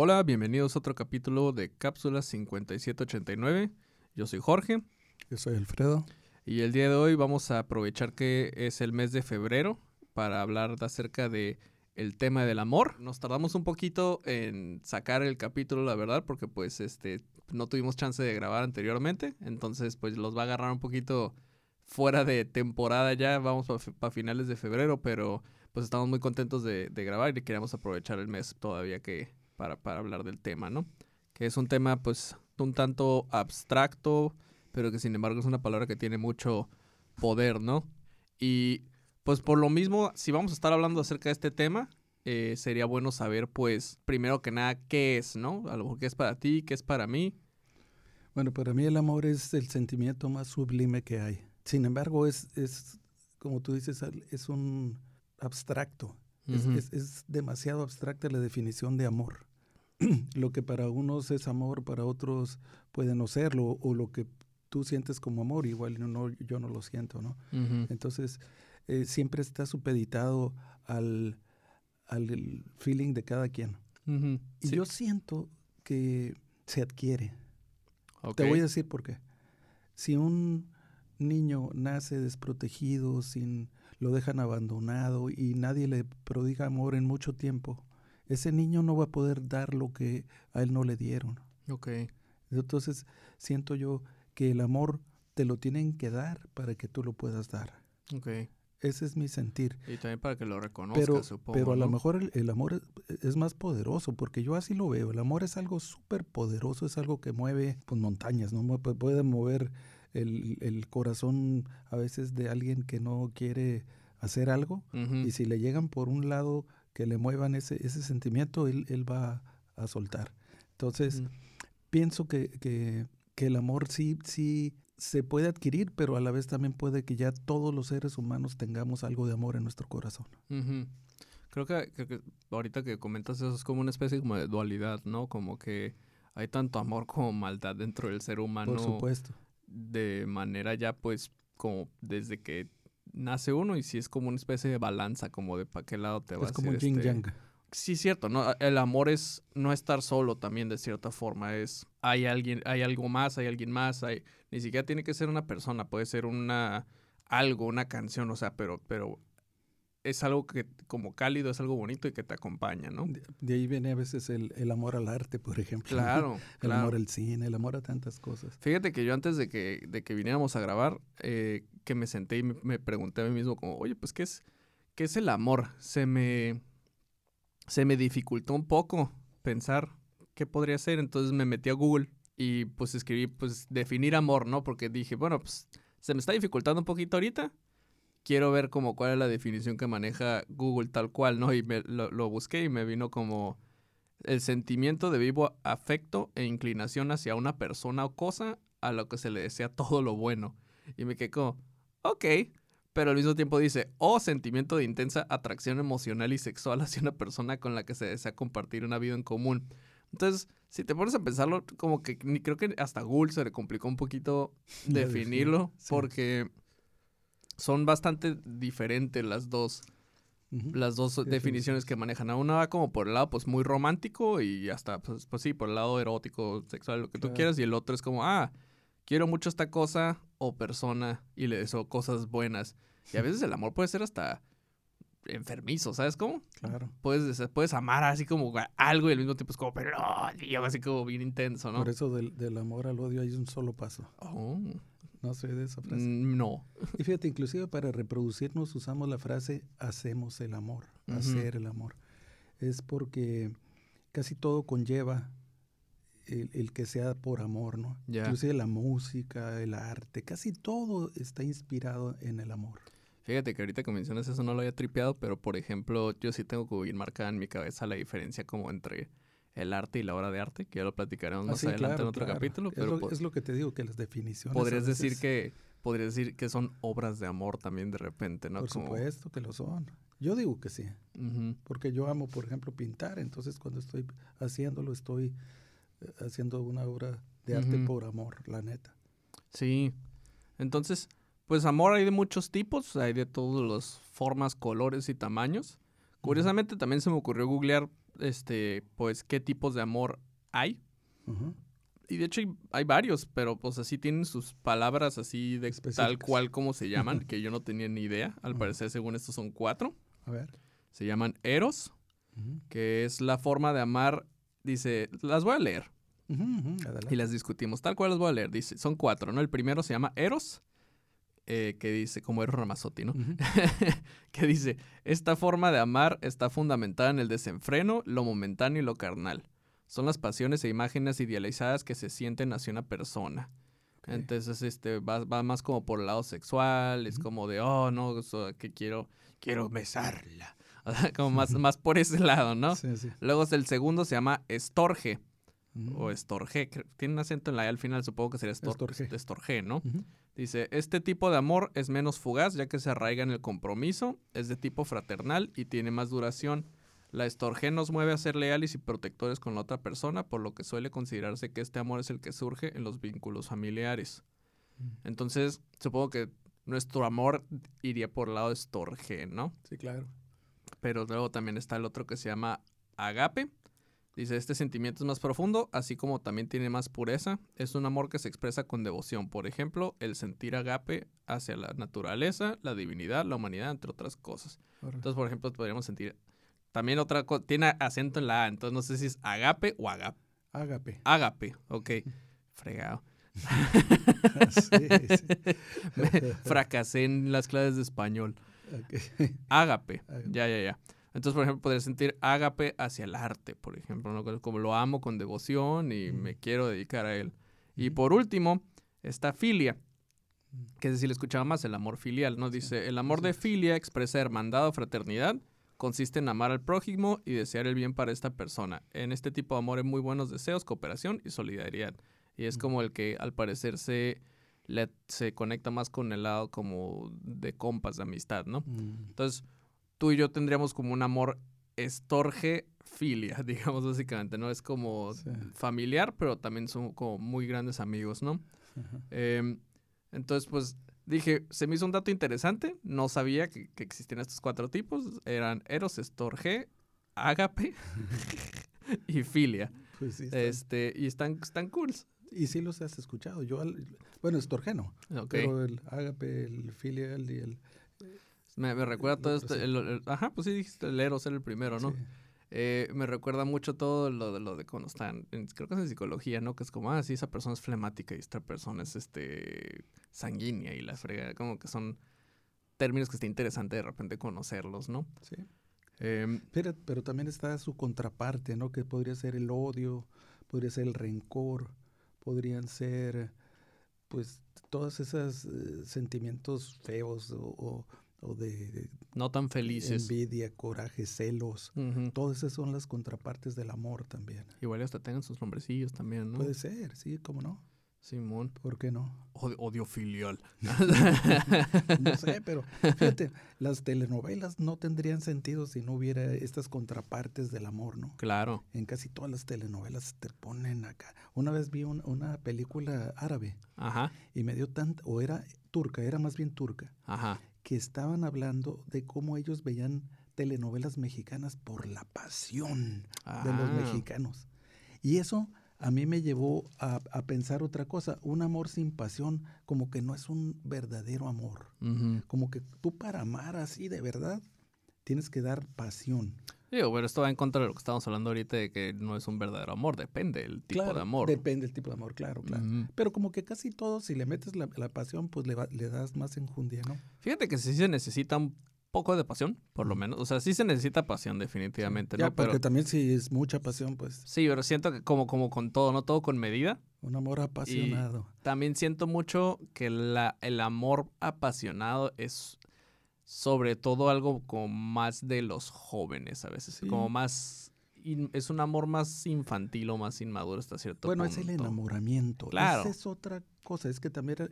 Hola, bienvenidos a otro capítulo de Cápsula 5789. Yo soy Jorge. Yo soy Alfredo. Y el día de hoy vamos a aprovechar que es el mes de febrero para hablar acerca de el tema del amor. Nos tardamos un poquito en sacar el capítulo, la verdad, porque pues este no tuvimos chance de grabar anteriormente, entonces pues los va a agarrar un poquito fuera de temporada ya, vamos para finales de febrero, pero pues estamos muy contentos de, grabar y queríamos aprovechar el mes todavía que para, para hablar del tema, ¿no? Que es un tema pues un tanto abstracto, pero que sin embargo es una palabra que tiene mucho poder, ¿no? Y pues por lo mismo, si vamos a estar hablando acerca de este tema, eh, sería bueno saber, pues, primero que nada, qué es, ¿no? A lo mejor qué es para ti, qué es para mí. Bueno, para mí el amor es el sentimiento más sublime que hay. Sin embargo, es, es como tú dices, es un abstracto. es, demasiado abstracta la definición de amor. lo que para unos es amor, para otros puede no serlo, o lo que tú sientes como amor, igual no, yo no lo siento, ¿no? Entonces, eh, siempre está supeditado al, al feeling de cada quien. Y yo siento que se adquiere. Te voy a decir por qué. Si un niño nace desprotegido, sin lo dejan abandonado y nadie le prodiga amor en mucho tiempo, ese niño no va a poder dar lo que a él no le dieron. Okay. Entonces siento yo que el amor te lo tienen que dar para que tú lo puedas dar. Okay. Ese es mi sentir. Y también para que lo reconozcas, pero, supongo. Pero a lo mejor el, amor es, más poderoso, porque yo así lo veo. El amor es algo súper poderoso, es algo que mueve pues, montañas, ¿no? Puede mover el, corazón a veces de alguien que no quiere hacer algo. Y si le llegan por un lado que le muevan ese, ese sentimiento, él, él va a soltar. Entonces, pienso que, que, que el amor sí, sí se puede adquirir, pero a la vez también puede que ya todos los seres humanos tengamos algo de amor en nuestro corazón. creo, que, ahorita que comentas eso es como una especie como de dualidad, ¿no? Como que hay tanto amor como maldad dentro del ser humano. Por supuesto. De manera ya pues como desde que nace uno y si es como una especie de balanza, como de para qué lado te vas. Es como yin este yang. Sí, cierto, ¿no? El amor es no estar solo también de cierta forma, es hay alguien, hay algo más, hay alguien más, hay ni siquiera tiene que ser una persona, puede ser una algo, una canción, o sea, pero pero es algo que como cálido, es algo bonito y que te acompaña, ¿no? De, ahí viene a veces el, el, amor al arte, por ejemplo. Claro. el amor al cine, el amor a tantas cosas. Fíjate que yo antes de que, de que viniéramos a grabar, eh, que me senté y me, me, pregunté a mí mismo como, oye, pues, ¿qué es, qué es el amor? Se me se me dificultó un poco pensar qué podría ser, entonces me metí a Google y pues escribí pues definir amor, ¿no? Porque dije, bueno, pues se me está dificultando un poquito ahorita. Quiero ver como cuál es la definición que maneja Google tal cual, ¿no? Y me, lo, lo busqué y me vino como el sentimiento de vivo afecto e inclinación hacia una persona o cosa a lo que se le desea todo lo bueno. Y me quedé como, ok, pero al mismo tiempo dice, o oh, sentimiento de intensa atracción emocional y sexual hacia una persona con la que se desea compartir una vida en común. Entonces, si te pones a pensarlo, como que creo que hasta Google se le complicó un poquito definirlo, porque son bastante diferentes las dos. Las dos definiciones que manejan. A una va como por el lado, pues, muy romántico y hasta, pues, pues sí, por el lado erótico, sexual, lo que tú quieras. Y el otro es como, ah, quiero mucho esta cosa o persona y le deseo cosas buenas. Y a veces el amor puede ser hasta enfermizo, ¿sabes cómo? Claro. Puedes, puedes amar así como algo y al mismo tiempo es como, pero no, así como bien intenso, ¿no? Por eso del, del, amor al odio hay un solo paso. Oh. No sé de esa frase. Mm, no. Y fíjate, inclusive para reproducirnos usamos la frase hacemos el amor, hacer el amor. Es porque casi todo conlleva el, que sea por amor, ¿no? Inclusive la música, el arte, casi todo está inspirado en el amor. Fíjate que ahorita que mencionas eso no lo había tripeado, pero por ejemplo, yo sí tengo que bien marcada en mi cabeza la diferencia como entre el arte y la obra de arte, que ya lo platicaremos ah, más adelante en otro capítulo. Pero es lo, que te digo, que las definiciones. Podrías decir que podrías decir que son obras de amor también de repente, ¿no? Por supuesto que lo son. Yo digo que sí, porque yo amo, por ejemplo, pintar, entonces cuando estoy haciéndolo estoy haciendo una obra de arte por amor, la neta. Sí. Entonces, pues amor hay de muchos tipos, hay de todas las formas, colores y tamaños. Curiosamente también se me ocurrió googlear, este, pues, qué tipos de amor hay. Y de hecho hay, varios, pero pues así tienen sus palabras así de tal cual como se llaman, que yo no tenía ni idea. Al parecer, según estos son cuatro. A ver. Se llaman eros, que es la forma de amar. Dice, las voy a leer. Y las discutimos. Tal cual las voy a leer. Dice, son cuatro, ¿no? El primero se llama eros, eh, que dice, como Eros Ramazotti, ¿no? que dice, esta forma de amar está fundamentada en el desenfreno, lo momentáneo y lo carnal. Son las pasiones e imágenes idealizadas que se sienten hacia una persona. Entonces, este, va, más como por el lado sexual, es como de, oh, no, que quiero, quiero besarla. como más, más por ese lado, ¿no? Sí, sí. Luego el segundo se llama estorge, o estorge, tiene un acento en la E al final, supongo que sería estorge, estorge ¿no? Dice, este tipo de amor es menos fugaz ya que se arraiga en el compromiso, es de tipo fraternal y tiene más duración. La estorge nos mueve a ser leales y protectores con la otra persona, por lo que suele considerarse que este amor es el que surge en los vínculos familiares. Mm. Entonces, supongo que nuestro amor iría por el lado de estorge, ¿no? Sí, claro. Pero luego también está el otro que se llama agape, Dice, este sentimiento es más profundo, así como también tiene más pureza. Es un amor que se expresa con devoción. Por ejemplo, el sentir agape hacia la naturaleza, la divinidad, la humanidad, entre otras cosas. Entonces, por ejemplo, podríamos sentir... También otra cosa, tiene acento en la A, entonces no sé si es agape o agape. Agape. Agape, ok. Fregado. fracasé en las clases de español. Agape. Ya, ya, ya. Entonces, por ejemplo, podría sentir ágape hacia el arte, por ejemplo, ¿no? como lo amo con devoción y me quiero dedicar a él. Y por último, está filia, que es decir, le escuchaba más el amor filial, ¿no? Dice, el amor de filia expresa hermandad o fraternidad, consiste en amar al prójimo y desear el bien para esta persona. En este tipo de amor hay muy buenos deseos, cooperación y solidaridad. Y es como el que al parecer se, se conecta más con el lado como de compas, de amistad, ¿no? Entonces, tú y yo tendríamos como un amor estorge filia, digamos básicamente, ¿no? Es como familiar, pero también son como muy grandes amigos, ¿no? Em, entonces, pues dije, se me hizo un dato interesante, no sabía que, existían estos cuatro tipos, eran eros, estorge, ágape y filia. Pues sí, este, y están, están cool. Y sí los has escuchado. Yo, bueno, estorge no, pero el ágape, el filial y el me, recuerda todo esto. ajá, pues sí dijiste el Eros era el primero, ¿no? Eh, me recuerda mucho todo lo de lo de cuando están, creo que es en psicología, ¿no? Que es como, ah, sí, esa persona es flemática y esta persona es este sanguínea y la frega, como que son términos que está interesante de repente conocerlos, ¿no? Sí. Em, pero, pero también está su contraparte, ¿no? Que podría ser el odio, podría ser el rencor, podrían ser, pues, todos esos eh, sentimientos feos o o de, no tan felices. Envidia, coraje, celos. Todas esas son las contrapartes del amor también. Igual hasta tengan sus nombrecillos también, ¿no? Puede ser, sí, cómo no. Simón. ¿Por qué no? Odio, filial. no sé, pero fíjate, las telenovelas no tendrían sentido si no hubiera estas contrapartes del amor, ¿no? Claro. En casi todas las telenovelas te ponen acá. Una vez vi una película árabe. Ajá. Y me dio tanto, o era turca, era más bien turca. Ajá que estaban hablando de cómo ellos veían telenovelas mexicanas por la pasión de los ah. mexicanos. Y eso a mí me llevó a, pensar otra cosa. Un amor sin pasión como que no es un verdadero amor. Como que tú para amar así de verdad tienes que dar pasión. Digo, pero esto va en contra de lo que estamos hablando ahorita de que no es un verdadero amor, depende del tipo de amor. Depende del tipo de amor, claro, claro. Pero como que casi todo, si le metes la, pasión, pues le, le, das más enjundia, ¿no? Fíjate que sí se necesita un poco de pasión, por lo menos. O sea, sí se necesita pasión, definitivamente, ¿no? Ya, porque también si es mucha pasión, pues. Sí, pero siento que como, como con todo, ¿no? Todo con medida. Un amor apasionado. también siento mucho que la, el amor apasionado es sobre todo algo como más de los jóvenes a veces, como más es un amor más infantil o más inmaduro hasta cierto punto. Bueno, es el enamoramiento. Claro. Esa es otra cosa, es que también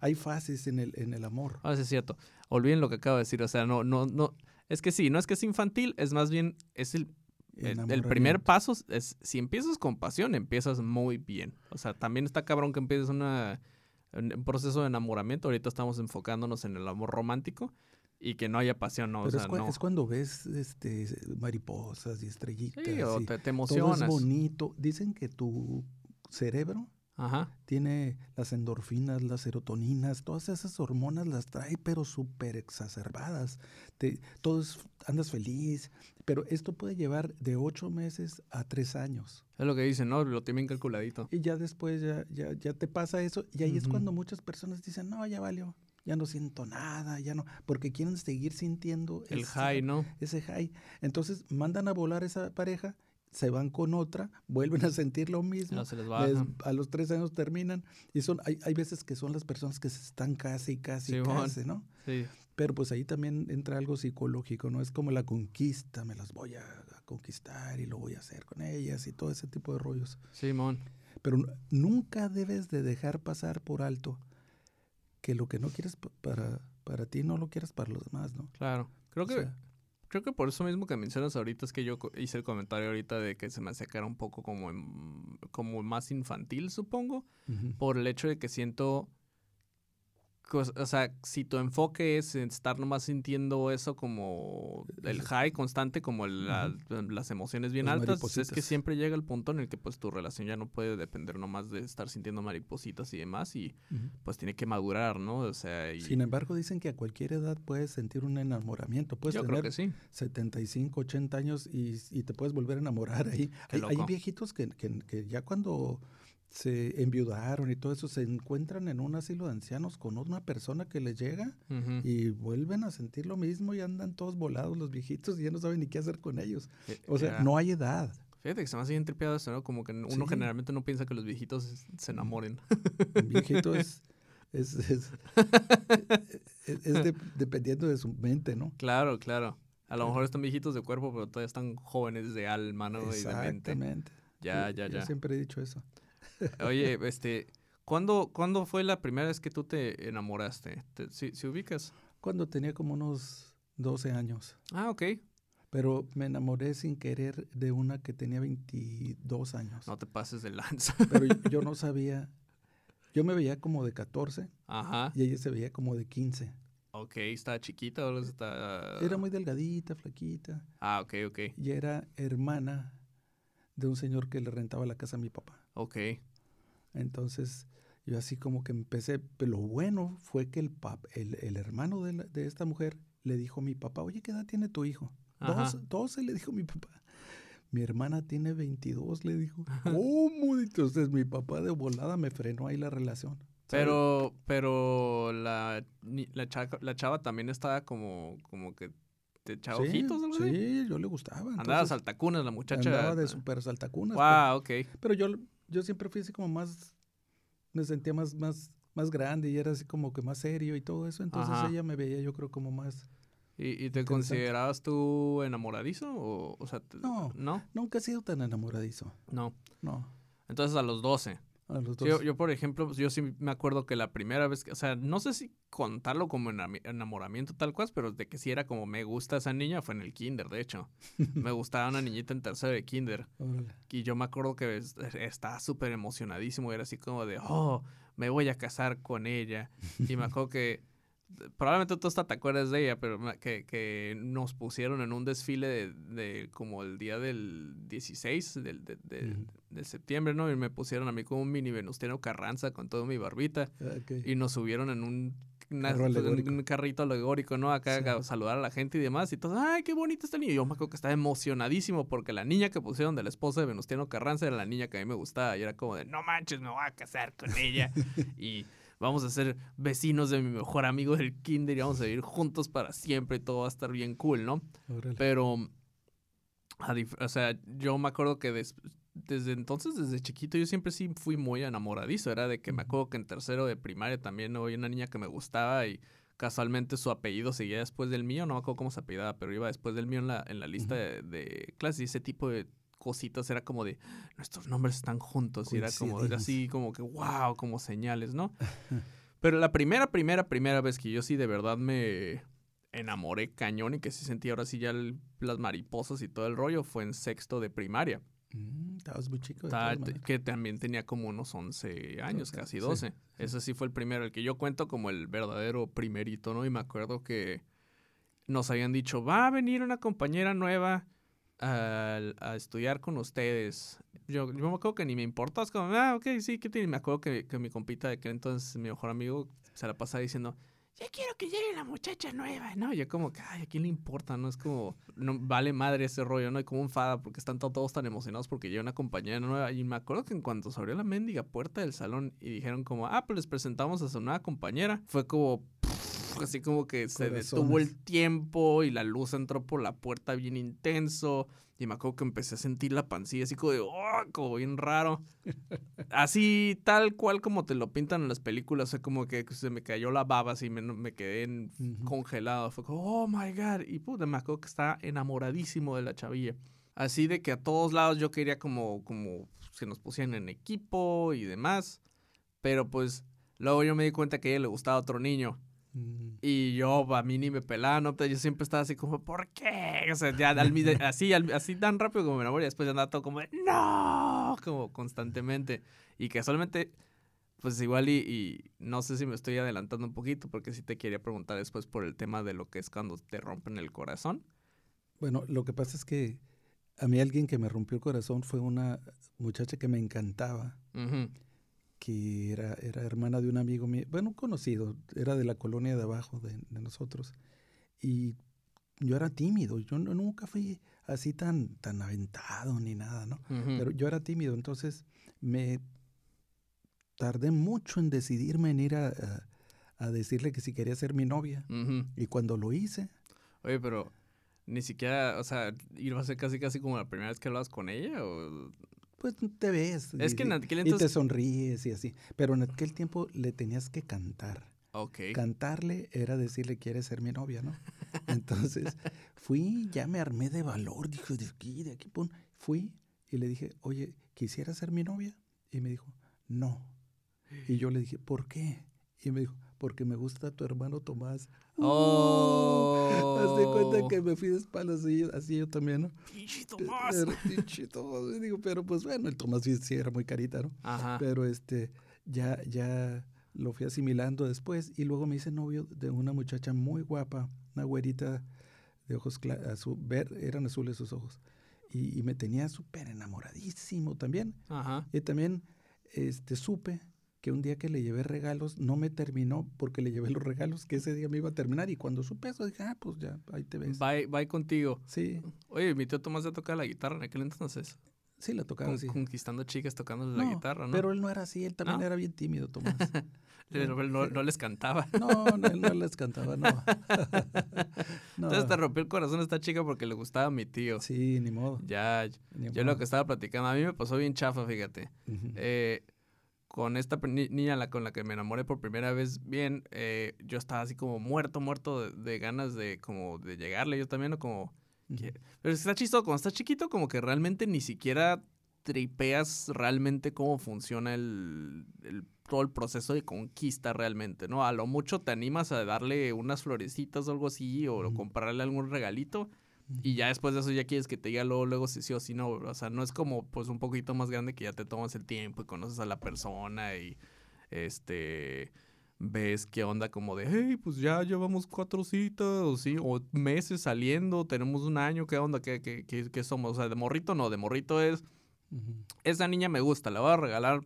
hay fases en el, en el amor. Ah, es cierto. Olviden lo que acabo de decir, o sea, no, no, no, es que sí, no es que es infantil, es más bien, es el, el, primer paso, es si empiezas con pasión, empiezas muy bien. O sea, también está cabrón que empieces una, un proceso de enamoramiento, ahorita estamos enfocándonos en el amor romántico, y que no haya pasión, ¿no? Pero o sea, es, no. es, cuando ves este, mariposas y estrellitas. Sí, o y te, te emocionas. Todo es bonito. Dicen que tu cerebro Ajá. tiene las endorfinas, las serotoninas, todas esas hormonas las trae, pero súper exacerbadas. Te, todo es, andas feliz, pero esto puede llevar de ocho meses a tres años. Es lo que dicen, ¿no? Lo tienen calculadito. Y ya después ya, ya, ya te pasa eso, y ahí uh -huh. es cuando muchas personas dicen, no, ya valió, ya no siento nada, ya no, porque quieren seguir sintiendo el ese, high, ¿no? Ese high. Entonces mandan a volar esa pareja se van con otra, vuelven a sentir lo mismo, no, se les les, a los tres años terminan y son hay, hay, veces que son las personas que se están casi, casi, sí, casi, ¿no? Sí. Pero pues ahí también entra algo psicológico, ¿no? Es como la conquista, me las voy a, a conquistar y lo voy a hacer con ellas y todo ese tipo de rollos. Simón. Pero nunca debes de dejar pasar por alto que lo que no quieres para, para ti no lo quieras para los demás, ¿no? Claro. Creo que... Sea, Creo que por eso mismo que mencionas ahorita es que yo hice el comentario ahorita de que se me hace que era un poco como, como más infantil, supongo, uh -huh. por el hecho de que siento, o sea, si tu enfoque es estar nomás sintiendo eso como el high constante, como la, uh -huh. las emociones bien Las altas, pues es que siempre llega el punto en el que pues tu relación ya no puede depender nomás de estar sintiendo maripositas y demás y uh -huh. pues tiene que madurar, ¿no? O sea, y... Sin embargo, dicen que a cualquier edad puedes sentir un enamoramiento, puedes Yo tener creo que sí. 75, 80 años y, y, te puedes volver a enamorar ahí. Hay, hay, viejitos que, que, que ya cuando se enviudaron y todo eso, se encuentran en un asilo de ancianos con una persona que les llega uh -huh. y vuelven a sentir lo mismo y andan todos volados los viejitos y ya no saben ni qué hacer con ellos. O sea, no hay edad. Fíjate que se me hace bien tripeado eso, ¿no? Como que uno sí. generalmente no piensa que los viejitos se enamoren. Un viejito es... Es, es, es, es de, dependiendo de su mente, ¿no? Claro, claro. A lo mejor están viejitos de cuerpo, pero todavía están jóvenes de alma, ¿no? Exactamente. Y de mente. Ya, ya, ya. Yo siempre he dicho eso. Oye, este, ¿cuándo, ¿cuándo fue la primera vez que tú te enamoraste? ¿Te, si, si, ubicas? Cuando tenía como unos 12 años. Ah, ok. Pero me enamoré sin querer de una que tenía 22 años. No te pases de lanza. Pero yo, yo no sabía. Yo me veía como de 14. Ajá. Y ella se veía como de 15. Ok, ¿estaba chiquita o está...? Era muy delgadita, flaquita. Ah, ok, ok. Y era hermana de un señor que le rentaba la casa a mi papá. Ok. Entonces, yo así como que empecé, pero lo bueno fue que el, pap, el, el hermano de, la, de, esta mujer le dijo a mi papá, oye, ¿qué edad tiene tu hijo? Dos, 12 le dijo mi papá. Mi hermana tiene 22, le dijo. ¿Cómo? Entonces mi papá de volada me frenó ahí la relación. Pero, pero la, la, chava, la chava también estaba como, como que te echaba sí, ojitos, ¿no? Sí, yo le gustaba. Andaba saltacunas la muchacha. Andaba de súper saltacunas. Wow, pero, ok. Pero yo, yo siempre fui así como más, me sentía más, más, más grande y era así como que más serio y todo eso. Entonces Ajá. ella me veía yo creo como más... ¿Y, y te considerabas tú enamoradizo? O, o sea, no, no, nunca he sido tan enamoradizo. No. No. Entonces a los 12. A los 12. Yo, yo, por ejemplo, pues, yo sí me acuerdo que la primera vez, que, o sea, no sé si contarlo como enamoramiento tal cual, pero de que sí era como me gusta esa niña fue en el kinder, de hecho. me gustaba una niñita en tercero de kinder. Y yo me acuerdo que estaba súper emocionadísimo, era así como de, oh, me voy a casar con ella. Y me acuerdo que probablemente tú hasta te acuerdas de ella, pero que, que nos pusieron en un desfile de, de como el día del 16 de, de, de, septiembre, ¿no? Y me pusieron a mí como un mini Venustiano Carranza con toda mi barbita. Okay. Y nos subieron en un, una, un, un carrito alegórico, ¿no? Acá sí. a saludar a la gente y demás. Y todo, ay, qué bonito está el niño. Y yo me acuerdo que estaba emocionadísimo porque la niña que pusieron de la esposa de Venustiano Carranza era la niña que a mí me gustaba. Y era como de, no manches, me voy a casar con ella. y vamos a ser vecinos de mi mejor amigo del kinder y vamos a vivir juntos para siempre y todo va a estar bien cool, ¿no? Órale. Pero, o sea, yo me acuerdo que des, desde entonces, desde chiquito, yo siempre sí fui muy enamoradizo. Era de que me acuerdo que en tercero de primaria también había una niña que me gustaba y casualmente su apellido seguía después del mío. No me acuerdo cómo se apellidaba, pero iba después del mío en la, en la lista uh -huh. de, de clases y ese tipo de cositas era como de nuestros nombres están juntos y era como era así como que wow como señales no pero la primera primera primera vez que yo sí de verdad me enamoré cañón y que sí sentí ahora sí ya el, las mariposas y todo el rollo fue en sexto de primaria. Mm, estabas muy chico Ta que también tenía como unos 11 años okay. casi 12 sí, ese sí fue el primero el que yo cuento como el verdadero primerito no y me acuerdo que nos habían dicho, va a venir una compañera nueva a, estudiar con ustedes. Yo, yo me acuerdo que ni me importó, es como, ah, ok, sí, ¿qué tiene? Me acuerdo que, que mi compita de que entonces, mi mejor amigo, se la pasaba diciendo, ya quiero que llegue la muchacha nueva, ¿no? Yo como que, ay, ¿a quién le importa? No es como, no vale madre ese rollo, ¿no? Y como un fada porque están todos tan emocionados porque llega una compañera nueva. Y me acuerdo que en cuanto se abrió la mendiga puerta del salón y dijeron como, ah, pues les presentamos a su nueva compañera, fue como, así como que se detuvo el tiempo y la luz entró por la puerta bien intenso. Y me acuerdo que empecé a sentir la pancilla así como de, oh, como bien raro. Así, tal cual como te lo pintan en las películas. Fue como que se me cayó la baba así, me, me quedé en, congelado. Fue como, oh my god. Y puta, me acuerdo que estaba enamoradísimo de la chavilla. Así de que a todos lados yo quería como, como que nos pusieran en equipo y demás. Pero pues luego yo me di cuenta que a ella le gustaba otro niño. Mm. Y yo, a mí ni me pelaba, ¿no? Yo siempre estaba así como, ¿por qué? O sea, ya así, así tan rápido como me enamoré. Después ya andaba todo como, ¡no! Como constantemente. Y que solamente, pues igual y, no sé si me estoy adelantando un poquito, porque sí te quería preguntar después por el tema de lo que es cuando te rompen el corazón. Bueno, lo que pasa es que a mí alguien que me rompió el corazón fue una muchacha que me encantaba que era, era hermana de un amigo mío, bueno, conocido, era de la colonia de abajo de, nosotros. Y yo era tímido, yo nunca fui así tan, tan aventado ni nada, ¿no? Pero yo era tímido, entonces me tardé mucho en decidirme en ir a, a, decirle que si quería ser mi novia. Y cuando lo hice... Oye, pero ni siquiera, o sea, iba a ser casi casi como la primera vez que hablabas con ella o pues te ves. Es y, que en aquel entonces... Y te sonríes y así. Pero en aquel tiempo le tenías que cantar. Ok. Cantarle era decirle, ¿quieres ser mi novia, no? Entonces fui, ya me armé de valor. Dije, de aquí, de aquí, pum. Fui y le dije, oye, ¿quisiera ser mi novia? Y me dijo, no. Y yo le dije, ¿por qué? Y me dijo, porque me gusta tu hermano Tomás. Oh. Haz de cuenta que me fui de espaldas y así yo también, ¿no? Pinche Tomás. Tomás. digo, pero pues bueno, el Tomás sí, sí, era muy carita, ¿no? Ajá. Pero este, ya, ya lo fui asimilando después y luego me hice novio de una muchacha muy guapa, una güerita de ojos azul, ver, eran azules sus ojos. Y, y me tenía súper enamoradísimo también. Ajá. Y también este, supe que un día que le llevé regalos no me terminó porque le llevé los regalos que ese día me iba a terminar y cuando supe eso dije, ah, pues ya, ahí te ves. Bye, bye contigo. Sí. Oye, mi tío Tomás ya tocaba la guitarra en aquel entonces. Sí, la tocaba así. Conquistando chicas tocando la guitarra, ¿no? Pero él no era así, él también era bien tímido, Tomás. pero él no, les cantaba. no, no, él no les cantaba, no. Entonces te rompió el corazón esta chica porque le gustaba a mi tío. Sí, ni modo. Ya, yo lo que estaba platicando, a mí me pasó bien chafa, fíjate. eh, con esta niña la, con la que me enamoré por primera vez bien, eh, yo estaba así como muerto, muerto de, ganas de como de llegarle yo también, o como... pero está chistoso, cuando estás chiquito como que realmente ni siquiera tripeas realmente cómo funciona el, todo el proceso de conquista realmente, ¿no? A lo mucho te animas a darle unas florecitas o algo así, o comprarle algún regalito, y ya después de eso ya quieres que te diga luego, luego si sí o si no. O sea, no es como pues un poquito más grande que ya te tomas el tiempo y conoces a la persona y este ves qué onda como de, hey, pues ya llevamos cuatro citas, o sí, o meses saliendo, tenemos un año, ¿qué onda? ¿Qué, qué, qué, somos? O sea, de morrito no, de morrito es, esa niña me gusta, la voy a regalar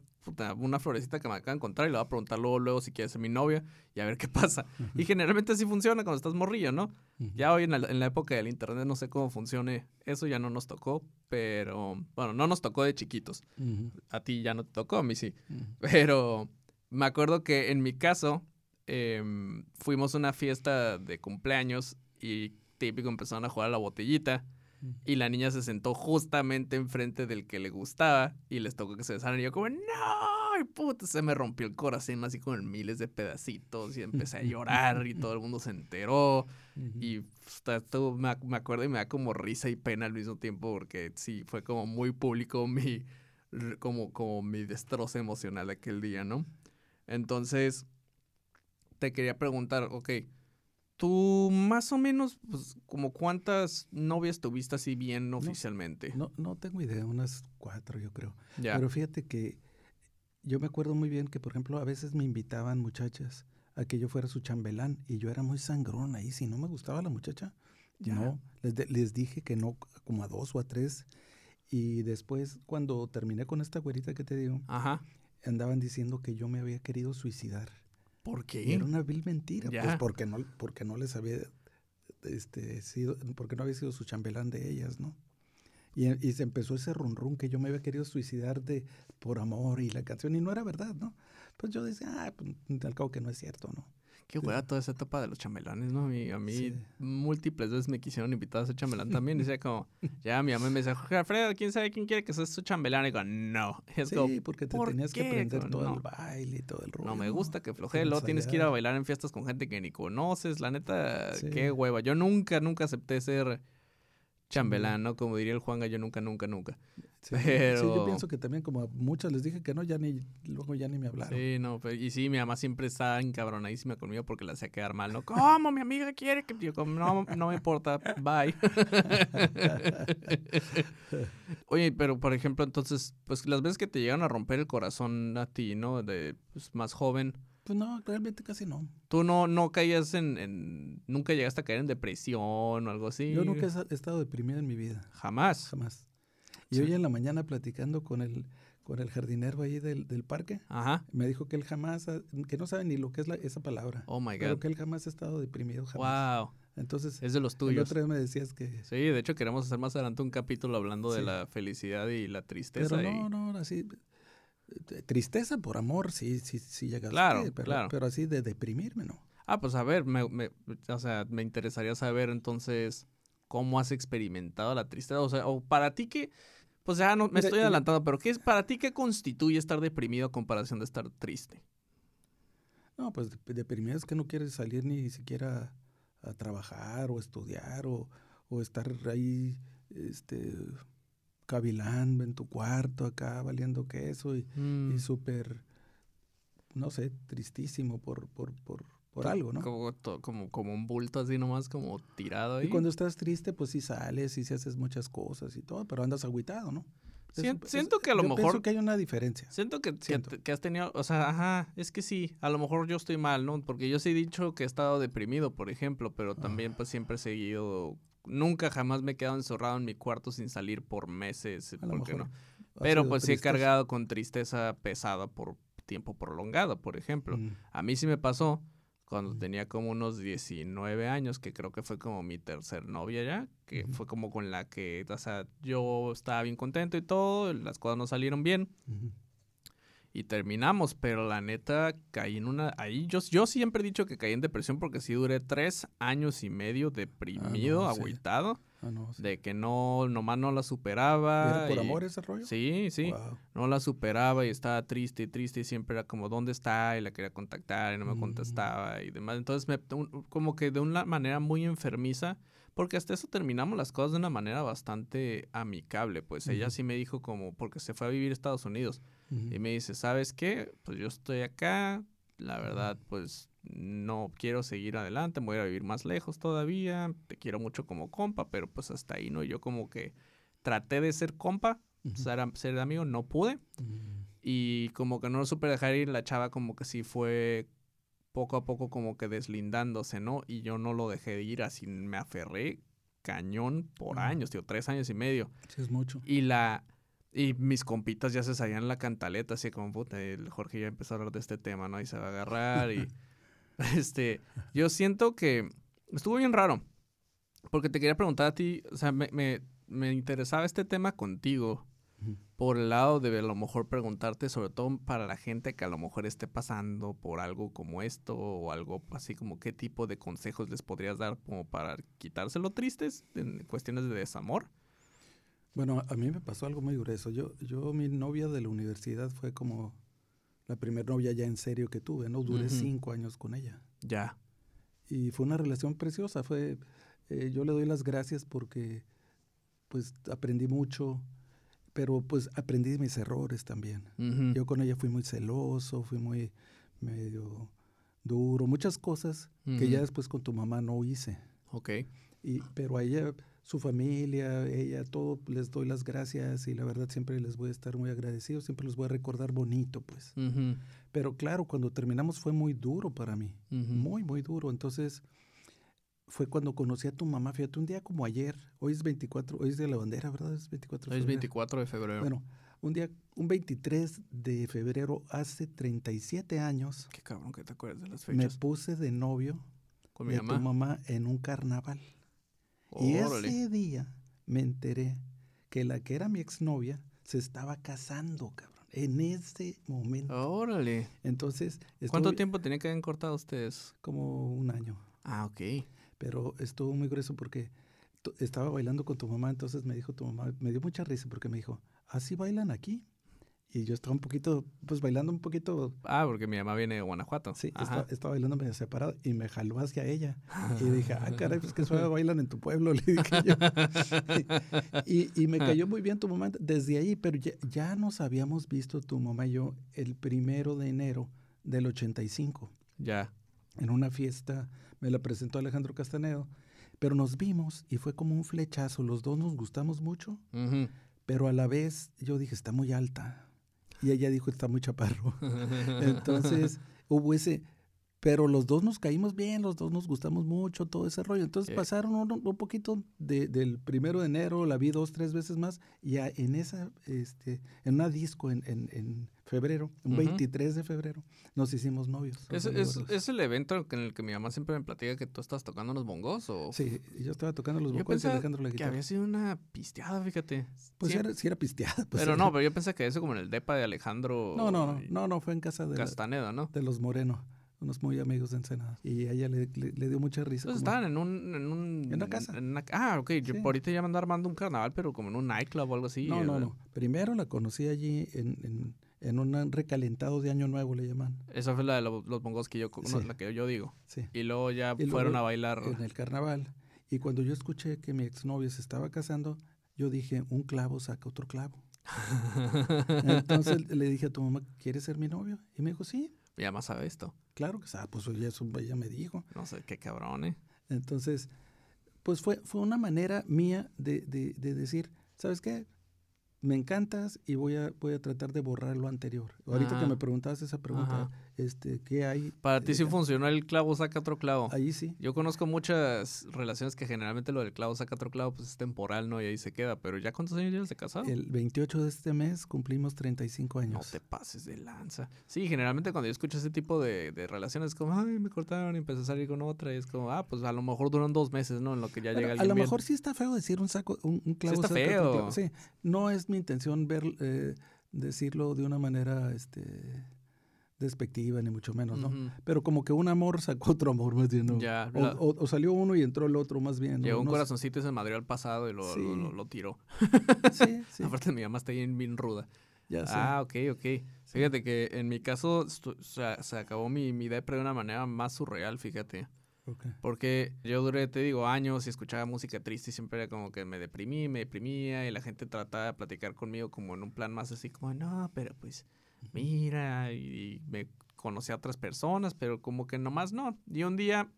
una florecita que me acaba de encontrar y le voy a preguntar luego, luego si quiere ser mi novia y a ver qué pasa. Y generalmente así funciona cuando estás morrillo, ¿no? Ya hoy en la, época del internet no sé cómo funcione. Eso ya no nos tocó, pero bueno, no nos tocó de chiquitos. A ti ya no te tocó, a mí sí. Pero me acuerdo que en mi caso em, fuimos a una fiesta de cumpleaños y típico empezaron a jugar a la botellita. Y la niña se sentó justamente enfrente del que le gustaba y les tocó que se besaran. Y yo como, no, y puta, se me rompió el corazón así con miles de pedacitos y empecé a llorar y todo el mundo se enteró. Y esto me, me, acuerdo y me da como risa y pena al mismo tiempo porque sí, fue como muy público mi, como, como mi destrozo emocional aquel día, ¿no? Entonces, te quería preguntar, ok, Tú más o menos, pues, como cuántas novias tuviste así bien oficialmente. No, no, tengo idea, unas cuatro yo creo. Pero fíjate que yo me acuerdo muy bien que, por ejemplo, a veces me invitaban muchachas a que yo fuera su chambelán y yo era muy sangrón ahí. Si no me gustaba la muchacha, no. Les, les dije que no como a dos o a tres. Y después, cuando terminé con esta güerita que te digo, Ajá. andaban diciendo que yo me había querido suicidar. ¿Por qué? era una vil mentira, Ya. pues porque no, porque no les había este, sido, porque no había sido su chambelán de ellas, ¿no? Y, y se empezó ese run run que yo me había querido suicidar de por amor y la canción, y no era verdad, ¿no? Pues yo decía, ah, pues, al cabo que no es cierto, ¿no? Qué hueva toda esa etapa de los chambelanes, ¿no? Y a mí Sí. múltiples veces me quisieron invitar a ser chambelán también. Decía como, ya mi mamá me decía, Jorge Alfredo, ¿quién sabe quién quiere que seas su chambelán? Y digo, no. Y es Sí, como, porque te ¿por tenías que aprender todo no. el baile y todo el rollo. No me gusta que flojee, luego tienes que ir a bailar en fiestas con gente que ni conoces, la neta, Sí. qué hueva. Yo nunca, nunca acepté ser chambelán, ¿no? Como diría el Juanga, yo nunca, nunca, nunca. Sí, sí, pero- yo pienso que también como a muchas les dije que no, ya ni, luego ya ni me hablaron. Sí, no, pero- y sí, mi mamá siempre está encabronadísima conmigo porque la hacía quedar mal, ¿no? ¿Cómo mi amiga quiere que yo como, no, no me importa, bye. Oye, pero por ejemplo, entonces, pues las veces que te llegan a romper el corazón a ti, ¿no? De pues, más joven, Pues no, realmente casi no. tú no, no caías en, en- nunca llegaste a caer en depresión o algo así. Yo nunca he estado deprimido en mi vida, Jamás. jamás. Y Sí. hoy en la mañana platicando con el, con el jardinero ahí del, del parque, Ajá. me dijo que él jamás, que no sabe ni lo que es la- esa palabra, Oh my pero God. que él jamás ha estado deprimido, jamás. Wow. Entonces, Es de los el tuyos. otro día me decías que... Sí, de hecho queremos hacer más adelante un capítulo hablando de la felicidad y la tristeza. Pero y- no, no, así... Tristeza por amor, sí, sí, sí llegaste. Claro, pero, claro. pero así de deprimirme, ¿no? Ah, pues a ver, me, me- o sea, me interesaría saber entonces cómo has experimentado la tristeza. O sea, o para ti qué, pues ya no, me estoy adelantando, pero ¿qué es para ti qué constituye estar deprimido a comparación de estar triste? No, pues dep- deprimido es que no quieres salir ni siquiera a trabajar o estudiar o, o estar ahí este, cavilando en tu cuarto acá valiendo queso y, Mm, y súper, no sé, tristísimo por, por, por, por algo, ¿no? Como, como, como un bulto así nomás, como tirado ahí. Y cuando estás triste, pues sí sales y sí haces muchas cosas y todo, pero andas agüitado, ¿no? Sien- Eso- siento que a lo yo mejor- pienso que hay una diferencia. Siento que, que, Siento. has tenido, o sea, ajá, es que sí, a lo mejor yo estoy mal, ¿no? Porque yo sí he dicho que he estado deprimido, por ejemplo, pero también pues siempre he seguido, nunca jamás me he quedado encerrado en mi cuarto sin salir por meses, A lo ¿por qué mejor no? Pero pues sí he cargado con tristeza pesada por tiempo prolongado, por ejemplo. Mm, A mí sí me pasó cuando Mm. tenía como unos 19 años, que creo que fue como mi tercer novia ya, que fue como con la que, o sea, yo estaba bien contento y todo, las cosas no salieron bien. Y terminamos, pero la neta caí en una, ahí yo, yo siempre he dicho que caí en depresión porque sí duré tres años y medio deprimido, Ah, agüitado, Ah, no, sí. de que no, nomás no la superaba. ¿Era por y- amor ese rollo? Sí, sí no la superaba y estaba triste y triste y siempre era como, ¿dónde está? Y la quería contactar y no me Mm. contestaba y demás. Entonces, me, un- como que de una manera muy enfermiza, porque hasta eso terminamos las cosas de una manera bastante amicable. Pues ella sí me dijo como, porque se fue a vivir a Estados Unidos Y me dice, ¿sabes qué? Pues yo estoy acá, la verdad, pues no quiero seguir adelante, me voy a ir a vivir más lejos todavía, te quiero mucho como compa, pero pues hasta ahí, ¿no? Yo como que traté de ser compa, Ujú. ser, am- ser amigo, no pude. Mm. Y como que no lo supe dejar ir, la chava como que sí fue poco a poco como que deslindándose, ¿no? Y yo no lo dejé de ir, así me aferré cañón por años, tío, tres años y medio. Sí, es mucho. Y la... Y mis compitas ya se salían la cantaleta, así como, puta, el Jorge ya empezó a hablar de este tema, ¿no? Y se va a agarrar y... este, yo siento que estuvo bien raro. Porque te quería preguntar a ti, o sea, me, me, me interesaba este tema contigo por el lado de a lo mejor preguntarte, sobre todo para la gente que a lo mejor esté pasando por algo como esto o algo así como qué tipo de consejos les podrías dar como para quitarse lo tristes en cuestiones de desamor. Bueno, a mí me pasó algo muy grueso. Yo, yo mi novia de la universidad fue como la primera novia ya en serio que tuve, ¿no? Duré cinco años con ella. Ya. Y fue una relación preciosa. Fue, eh, yo le doy las gracias porque pues aprendí mucho, pero pues aprendí mis errores también. Yo con ella fui muy celoso, fui muy medio duro, muchas cosas que ya después con tu mamá no hice. Ok. Y, pero a ella su familia, ella, todo, les doy las gracias y la verdad siempre les voy a estar muy agradecido, siempre los voy a recordar bonito, pues. Pero claro, cuando terminamos fue muy duro para mí, muy, muy duro. Entonces fue cuando conocí a tu mamá, fíjate, un día como ayer, hoy es 24, hoy es de la bandera, ¿verdad? Es 24 de febrero. Hoy es 24 de febrero. Bueno, un día, un 23 de febrero, hace 37 años. Qué cabrón que te acuerdas de las fechas. Me puse de novio con mi mamá? tu mamá en un carnaval. Y ese día me enteré que la que era mi exnovia se estaba casando, cabrón. En ese momento. Órale. Entonces. ¿Cuánto tiempo tenían que haber cortado ustedes? Como un año. Ah, ok. Pero estuvo muy grueso porque estaba bailando con tu mamá, entonces me dijo tu mamá, me dio mucha risa porque me dijo, ¿así bailan aquí? Y yo estaba un poquito, pues bailando un poquito. Ah, porque mi mamá viene de Guanajuato. Sí, estaba, estaba, bailando medio separado y me jaló hacia ella. Y dije, ah, caray, pues que suave bailan en tu pueblo, le dije yo. y, y, me cayó muy bien tu mamá desde ahí, pero ya, ya, nos habíamos visto tu mamá y yo el primero de enero del 85. Ya. En una fiesta, me la presentó Alejandro Castanedo, pero nos vimos y fue como un flechazo. Los dos nos gustamos mucho, pero a la vez yo dije, está muy alta y ella dijo, está muy chaparro. Entonces hubo ese, pero los dos nos caímos bien, los dos nos gustamos mucho, todo ese rollo. Entonces pasaron un, poquito del primero de enero, la vi dos, tres veces más, y en esa, este, en una disco en, en, febrero, un 23 de febrero, nos hicimos novios. ¿Es, es, el evento en el que mi mamá siempre me platica que tú estás tocando los bongos? O? Sí, yo estaba tocando los bongos y Alejandro la guitarra. que había sido una pisteada, fíjate. Pues sí, era, era pisteada. Pues pero no, pero yo pensé que eso como en el depa de Alejandro. No, no, no, no, no fue en casa de Castaneda, ¿no? De los Moreno unos muy amigos de Ensenada. Y a ella le, dio mucha risa. Entonces estaban en un, en un... En una casa. ah, ok. Yo ahorita ya me ando armando un carnaval, pero como en un nightclub o algo así. No, no, no. Primero la conocí allí en, en, en un recalentado de Año Nuevo, le llaman. Esa fue la de los, bongos que yo, la que yo digo. Sí. Y luego ya fueron a bailar. En el carnaval. Y cuando yo escuché que mi exnovia se estaba casando, yo dije, un clavo saca otro clavo. Entonces le dije a tu mamá, ¿quieres ser mi novio? Y me dijo, sí. Ya más sabe esto. Claro que sabe, pues ella, eso, ella me dijo. No sé, qué cabrón, ¿eh? Entonces, pues fue, fue una manera mía de, de, de decir, ¿sabes qué? me encantas y voy a, voy a tratar de borrar lo anterior. Ahorita que me preguntabas esa pregunta, este, ¿qué hay? Para ti sí funcionó el clavo saca otro clavo. Ahí sí. Yo conozco muchas relaciones que generalmente lo del clavo saca otro clavo pues es temporal, ¿no? Y ahí se queda. Pero ¿ya cuántos años llevas de casado? El 28 de este mes cumplimos 35 años. No te pases de lanza. Sí, generalmente cuando yo escucho ese tipo de, de relaciones, como, ay, me cortaron y empecé a salir con otra. Y es como, ah, pues a lo mejor duran dos meses, ¿no? En lo que ya llega el A lo mejor sí está feo decir un saco, un, clavo sí está feo. Sí, no es mi intención ver, eh, decirlo de una manera este, despectiva, ni mucho menos, ¿no? Pero como que un amor sacó otro amor, más bien, ¿no? Ya, o, salió uno y entró el otro, más bien. Llegó un corazoncito y se madrió al pasado y lo, lo, tiró. sí, sí. Aparte, mi mamá está bien, bien ruda. Ya sé. Ah, ok, ok. Fíjate que en mi caso se acabó mi, mi depre de una manera más surreal, fíjate. Porque yo duré, te digo, años y escuchaba música triste y siempre era como que me deprimí, me deprimía y la gente trataba de platicar conmigo como en un plan más así como, no, pero pues mira, y, me conocí a otras personas, pero como que nomás no. Y un día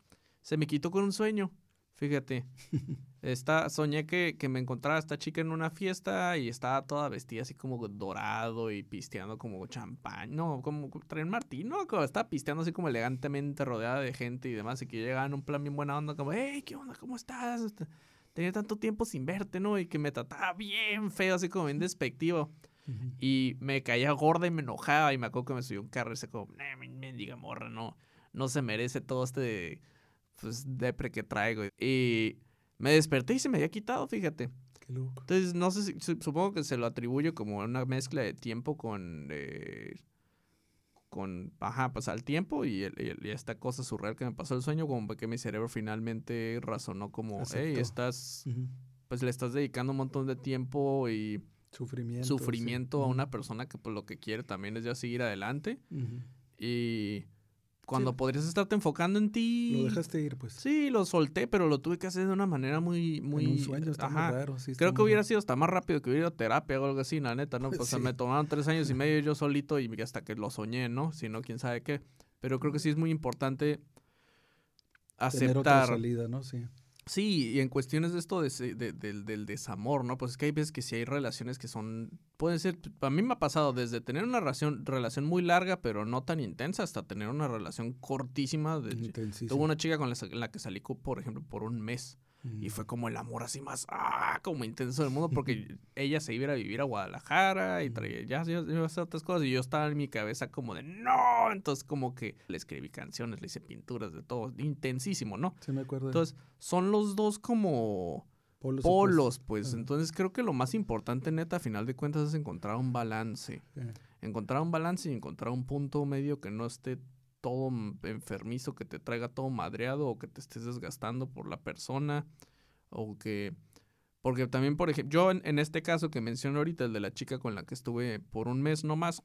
se me quitó con un sueño. Fíjate, esta, soñé que, que, me encontraba esta chica en una fiesta y estaba toda vestida así como dorado y pisteando como champán, no, como traen Martín, ¿no? Como estaba pisteando así como elegantemente rodeada de gente y demás y que llegaba en un plan bien buena onda como, hey, ¿qué onda? ¿Cómo estás? Este, tenía tanto tiempo sin verte, ¿no? Y que me trataba bien feo, así como bien despectivo. Y me caía gorda y me enojaba y me acuerdo que me subió un carro y se como, me diga morra, no, no se merece todo este pues, depre que traigo. Y me desperté y se me había quitado, fíjate. Qué loco. Entonces, no sé si, supongo que se lo atribuyo como una mezcla de tiempo con, eh, con, ajá, pues al tiempo y, esta cosa surreal que me pasó el sueño, como que mi cerebro finalmente razonó como, hey, estás, pues le estás dedicando un montón de tiempo y sufrimiento, sufrimiento a una persona que pues lo que quiere también es ya seguir adelante. Y cuando podrías estarte enfocando en ti. Lo dejaste ir, pues. Sí, lo solté, pero lo tuve que hacer de una manera muy, muy. En un sueño está Ajá. muy raro, sí, Creo que hubiera sido hasta más rápido que hubiera ido a terapia o algo así, la neta, ¿no? O sea, me tomaron tres años y medio yo solito y hasta que lo soñé, ¿no? Si no, quién sabe qué. Pero creo que sí es muy importante aceptar. Tener otra salida, ¿no? Sí. Sí, y en cuestiones de esto de, de, del, del desamor, ¿no? Pues es que hay veces que sí hay relaciones que son, pueden ser, a mí me ha pasado desde tener una relación, relación muy larga, pero no tan intensa, hasta tener una relación cortísima. De, tuve una chica con la, que salí, por ejemplo, por un mes. Y fue como el amor así más, ah, como intenso del mundo, porque ella se iba a vivir a Guadalajara y traía, ya, ya, ya hacer otras cosas, y yo estaba en mi cabeza como de, no, entonces como que le escribí canciones, le hice pinturas de todo, intensísimo, ¿no? Sí, me acuerdo. Entonces, son los dos como polos, pues, entonces creo que lo más importante, neta, a final de cuentas, es encontrar un balance. Encontrar un balance y encontrar un punto medio que no esté todo enfermizo, que te traiga todo madreado o que te estés desgastando por la persona o que... Porque también, por ejemplo, yo en, este caso que menciono ahorita, el de la chica con la que estuve por un mes nomás,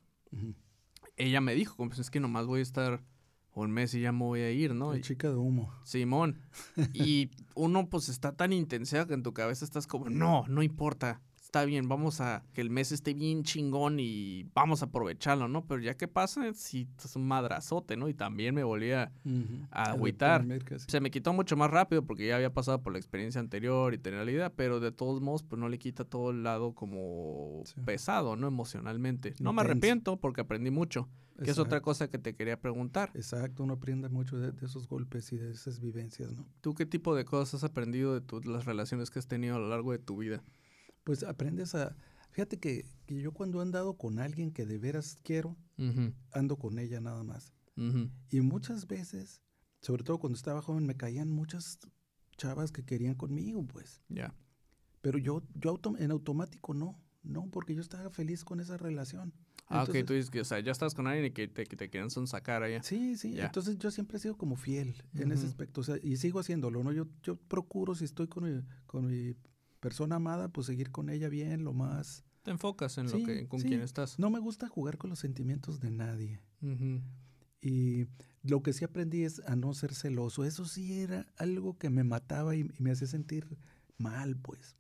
ella me dijo, pues es que nomás voy a estar un mes y ya me voy a ir, ¿no? La chica de humo. Simón. y uno pues está tan intensa que en tu cabeza estás como, no, no importa está bien, vamos a que el mes esté bien chingón y vamos a aprovecharlo, ¿no? Pero ya que pasa, sí, es un madrazote, ¿no? Y también me volvía a agüitar. Se me quitó mucho más rápido porque ya había pasado por la experiencia anterior y tenía la idea, pero de todos modos, pues no le quita todo el lado como pesado, ¿no? Emocionalmente. No me arrepiento porque aprendí mucho. Que es otra cosa que te quería preguntar. Exacto, uno aprende mucho de, esos golpes y de esas vivencias, ¿no? ¿Tú qué tipo de cosas has aprendido de las relaciones que has tenido a lo largo de tu vida? Pues aprendes a... Fíjate que, yo cuando he andado con alguien que de veras quiero, ando con ella nada más. Y muchas veces, sobre todo cuando estaba joven, me caían muchas chavas que querían conmigo, pues. Ya. Pero yo, yo en automático no, no, porque yo estaba feliz con esa relación. Ah, ok, tú dices que, o sea, ya estás con alguien y que te, que te quieren sacar allá. Sí, sí, entonces yo siempre he sido como fiel en ese aspecto, o sea, y sigo haciéndolo, ¿no? Yo, yo procuro, si estoy con mi, con mi persona amada, pues seguir con ella bien, lo más... Te enfocas en lo que, con quien estás. No me gusta jugar con los sentimientos de nadie. Y lo que sí aprendí es a no ser celoso. Eso sí era algo que me mataba y, me hacía sentir mal, pues.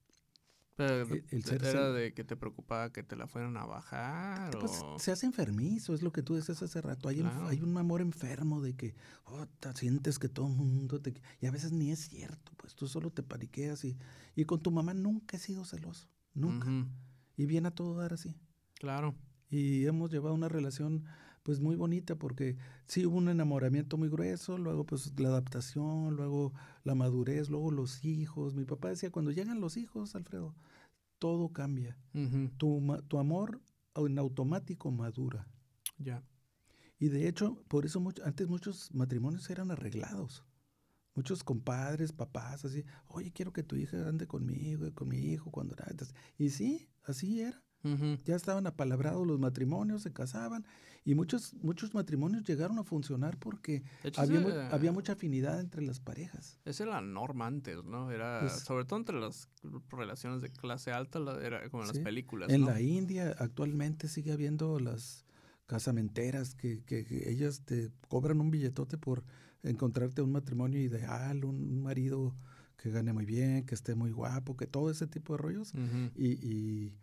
E, el, ser era de que te preocupaba que te la fueran a bajar. Pues, se hace enfermizo, es lo que tú decías hace rato. Hay, hay un amor enfermo de que oh, te sientes que todo el mundo te. Y a veces ni es cierto, pues tú solo te pariqueas y, y con tu mamá nunca he sido celoso, nunca. Y viene a todo dar así. Claro. Y hemos llevado una relación pues muy bonita porque sí hubo un enamoramiento muy grueso, luego pues la adaptación, luego la madurez, luego los hijos. Mi papá decía, cuando llegan los hijos, Alfredo, todo cambia. tu, tu, amor en automático madura. Ya. Y de hecho, por eso antes muchos matrimonios eran arreglados muchos compadres, papás, así, oye, quiero que tu hija ande conmigo, con mi hijo, cuando. Y sí, así era. Ya estaban apalabrados los matrimonios, se casaban y muchos muchos matrimonios llegaron a funcionar porque había, había, mucha afinidad entre las parejas. Esa era la norma antes, ¿no? Era pues sobre todo entre las relaciones de clase alta, era como en las películas. En la India actualmente sigue habiendo las casamenteras que, que, que ellas te cobran un billetote por encontrarte un matrimonio ideal, un, marido que gane muy bien, que esté muy guapo, que todo ese tipo de rollos. y, y,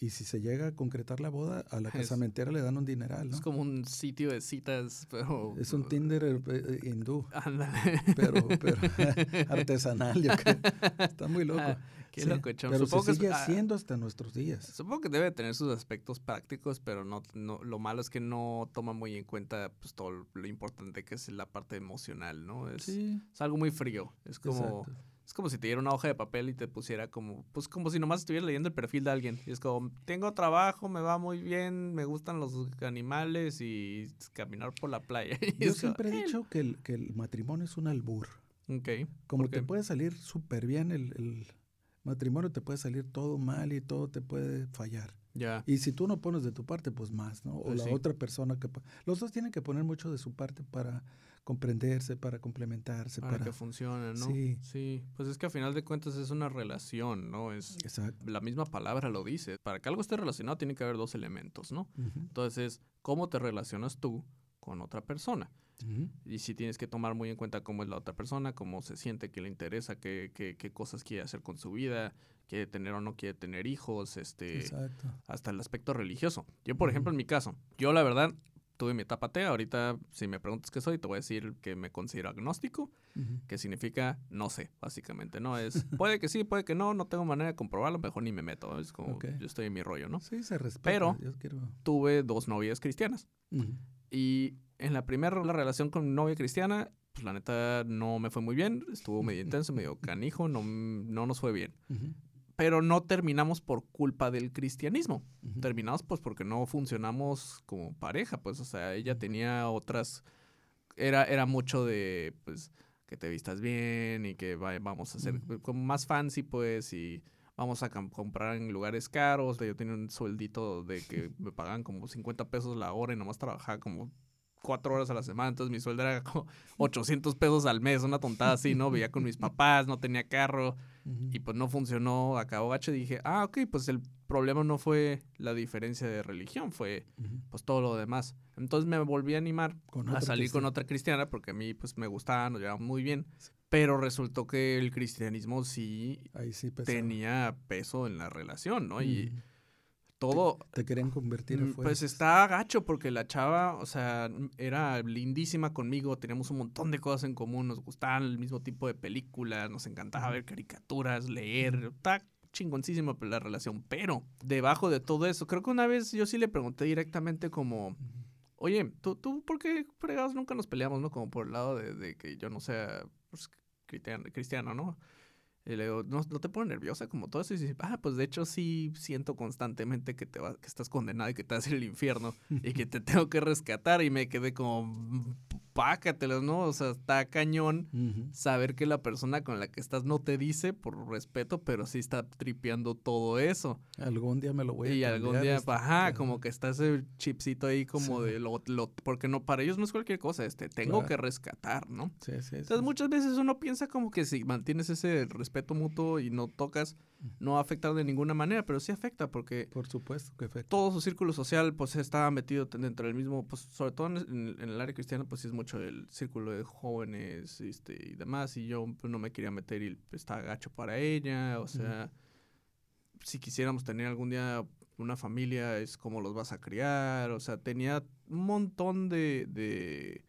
y, si se llega a concretar la boda, a la casamentera le dan un dineral. ¿no? Es como un sitio de citas, pero... Es un Tinder eh, eh, hindú. Ándale. Pero, pero artesanal, yo creo. Está muy loco. Ah, qué loco, Pero se sigue ah, haciendo hasta nuestros días. Supongo que debe tener sus aspectos prácticos, pero no, no lo malo es que no toma muy en cuenta pues, todo lo importante que es la parte emocional, ¿no? Es, es algo muy frío. Es como... Es como si te diera una hoja de papel y te pusiera como, pues como si nomás estuvieras leyendo el perfil de alguien. Y es como, tengo trabajo, me va muy bien, me gustan los animales y caminar por la playa. Yo siempre he dicho que el, que el matrimonio es un albur. Ok. Como te puede salir súper bien el, el matrimonio, te puede salir todo mal y todo te puede fallar. Ya. Y si tú no pones de tu parte, pues más, ¿no? O pues la otra persona que... Los dos tienen que poner mucho de su parte para comprenderse, para complementarse. Para, que funcione, ¿no? Sí. Sí, pues es que a final de cuentas es una relación, ¿no? Es Exacto. La misma palabra lo dice. Para que algo esté relacionado tiene que haber dos elementos, ¿no? Entonces, ¿cómo te relacionas tú con otra persona? Y si tienes que tomar muy en cuenta cómo es la otra persona, cómo se siente, qué le interesa, qué, qué, qué cosas quiere hacer con su vida, quiere tener o no quiere tener hijos, este, hasta el aspecto religioso. Yo, por ejemplo, en mi caso, yo la verdad tuve mi etapa T. Ahorita, si me preguntas qué soy, te voy a decir que me considero agnóstico, que significa no sé, básicamente. No es, puede que sí, puede que no, no tengo manera de comprobarlo, mejor ni me meto. Es como, yo estoy en mi rollo, ¿no? Sí, se respeta. Pero tuve dos novias cristianas. Y en la primera relación con mi novia cristiana, pues la neta no me fue muy bien. Estuvo medio intenso, medio canijo, no, no nos fue bien pero no terminamos por culpa del cristianismo. Terminamos pues porque no funcionamos como pareja, pues, o sea, ella tenía otras, era, era mucho de, pues, que te vistas bien y que vamos a hacer como más fancy, pues, y vamos a comprar en lugares caros. Yo tenía un sueldito de que me pagaban como 50 pesos la hora y nomás trabajaba como cuatro horas a la semana, entonces mi sueldo era como 800 pesos al mes, una tontada así, ¿no? Veía con mis papás, no tenía carro y pues no funcionó, acabó gacho y dije, ah, ok, pues el problema no fue la diferencia de religión, fue pues todo lo demás. Entonces me volví a animar a salir con otra cristiana porque a mí pues me gustaba, nos llevaba muy bien. Pero resultó que el cristianismo sí, tenía peso en la relación, ¿no? Y todo... Te, querían convertir en mm, Pues está gacho porque la chava, o sea, era lindísima conmigo, teníamos un montón de cosas en común, nos gustaban el mismo tipo de películas, nos encantaba ver caricaturas, leer, está chingoncísima la relación, pero debajo de todo eso, creo que una vez yo sí le pregunté directamente como, oye, ¿tú, tú por qué fregados nunca nos peleamos, no? Como por el lado de, que yo no sea pues, cristiano, ¿no? Y le digo, ¿no, te pone nerviosa como todo eso? Y dice, ah, pues de hecho sí siento constantemente que, te va, que estás condenado y que te vas a ir infierno y que te tengo que rescatar. Y me quedé como, pácatelos, ¿no? O sea, está cañón saber que la persona con la que estás no te dice por respeto, pero sí está tripeando todo eso. Algún día me lo voy a Y algún día, este, ajá, como que está ese chipcito ahí como de lo, porque no, para ellos no es cualquier cosa, este, tengo que rescatar, ¿no? Sí, sí. Entonces muchas veces uno piensa como que si mantienes ese respeto mutuo y no tocas, no afecta de ninguna manera, pero sí afecta porque... Por supuesto que afecta. Todo su círculo social pues está metido dentro del mismo, pues sobre todo en, el área cristiana pues sí es mucho el círculo de jóvenes este, y demás y yo pues, no me quería meter y pues, estaba gacho para ella, o sea, si quisiéramos tener algún día una familia es como los vas a criar, o sea, tenía un montón de, de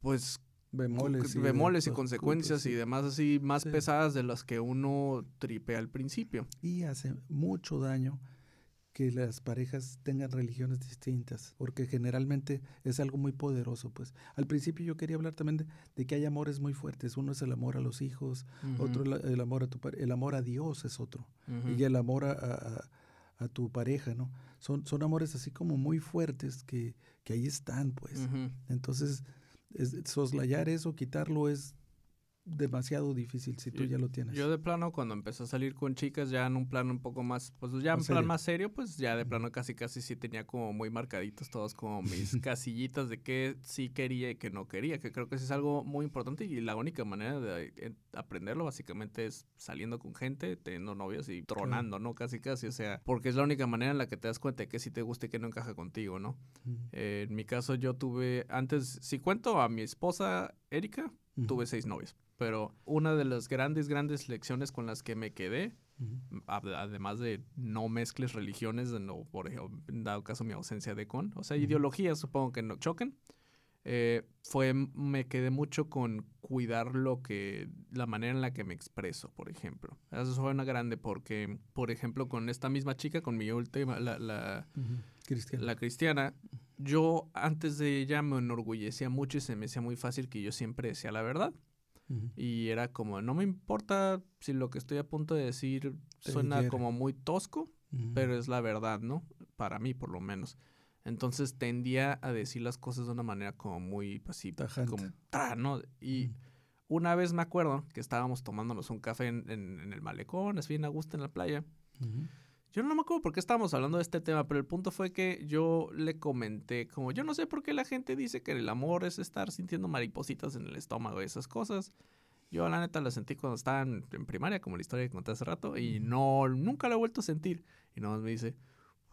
pues bemoles y, bemoles y consecuencias y demás así más pesadas de las que uno tripe al principio. Y hace mucho daño que las parejas tengan religiones distintas, porque generalmente es algo muy poderoso, pues. Al principio yo quería hablar también de, que hay amores muy fuertes. Uno es el amor a los hijos, otro el, amor a tu el amor a Dios es otro, y el amor a, a, tu pareja, ¿no? Son, son amores así como muy fuertes que, que ahí están, pues. Entonces, soslayar eso, quitarlo es demasiado difícil si tú ya lo tienes. Yo de plano cuando empecé a salir con chicas ya en un plano un poco más, pues ya en plan más serio, pues ya de plano casi casi sí tenía como muy marcaditos todos como mis casillitas de qué sí quería y qué no quería, que creo que eso es algo muy importante y la única manera de eh, aprenderlo básicamente es saliendo con gente, teniendo novios y tronando, ¿no? Casi casi, o sea, porque es la única manera en la que te das cuenta de que sí te gusta y que no encaja contigo, ¿no? Eh, en mi caso yo tuve, antes, si cuento a mi esposa Erika, tuve seis novios pero una de las grandes, grandes lecciones con las que me quedé, además de no mezcles religiones, no, por ejemplo, dado caso mi ausencia de con, o sea, ideologías supongo que no choquen, eh, fue, me quedé mucho con cuidar lo que, la manera en la que me expreso, por ejemplo. Eso fue una grande porque, por ejemplo, con esta misma chica, con mi última, la, la, cristiana. la cristiana, yo antes de ella me enorgullecía mucho y se me hacía muy fácil que yo siempre decía la verdad. Y era como, no me importa si lo que estoy a punto de decir suena como muy tosco, pero es la verdad, ¿no? Para mí, por lo menos. Entonces tendía a decir las cosas de una manera como muy pasiva, como, ¿no? Y una vez me acuerdo que estábamos tomándonos un café en, en, el malecón, así bien a gusto en la playa. Yo no me acuerdo por qué estábamos hablando de este tema, pero el punto fue que yo le comenté, como yo no sé por qué la gente dice que el amor es estar sintiendo maripositas en el estómago y esas cosas. Yo la neta la sentí cuando estaba en, primaria, como la historia que conté hace rato, y no, nunca la he vuelto a sentir. Y nada más me dice,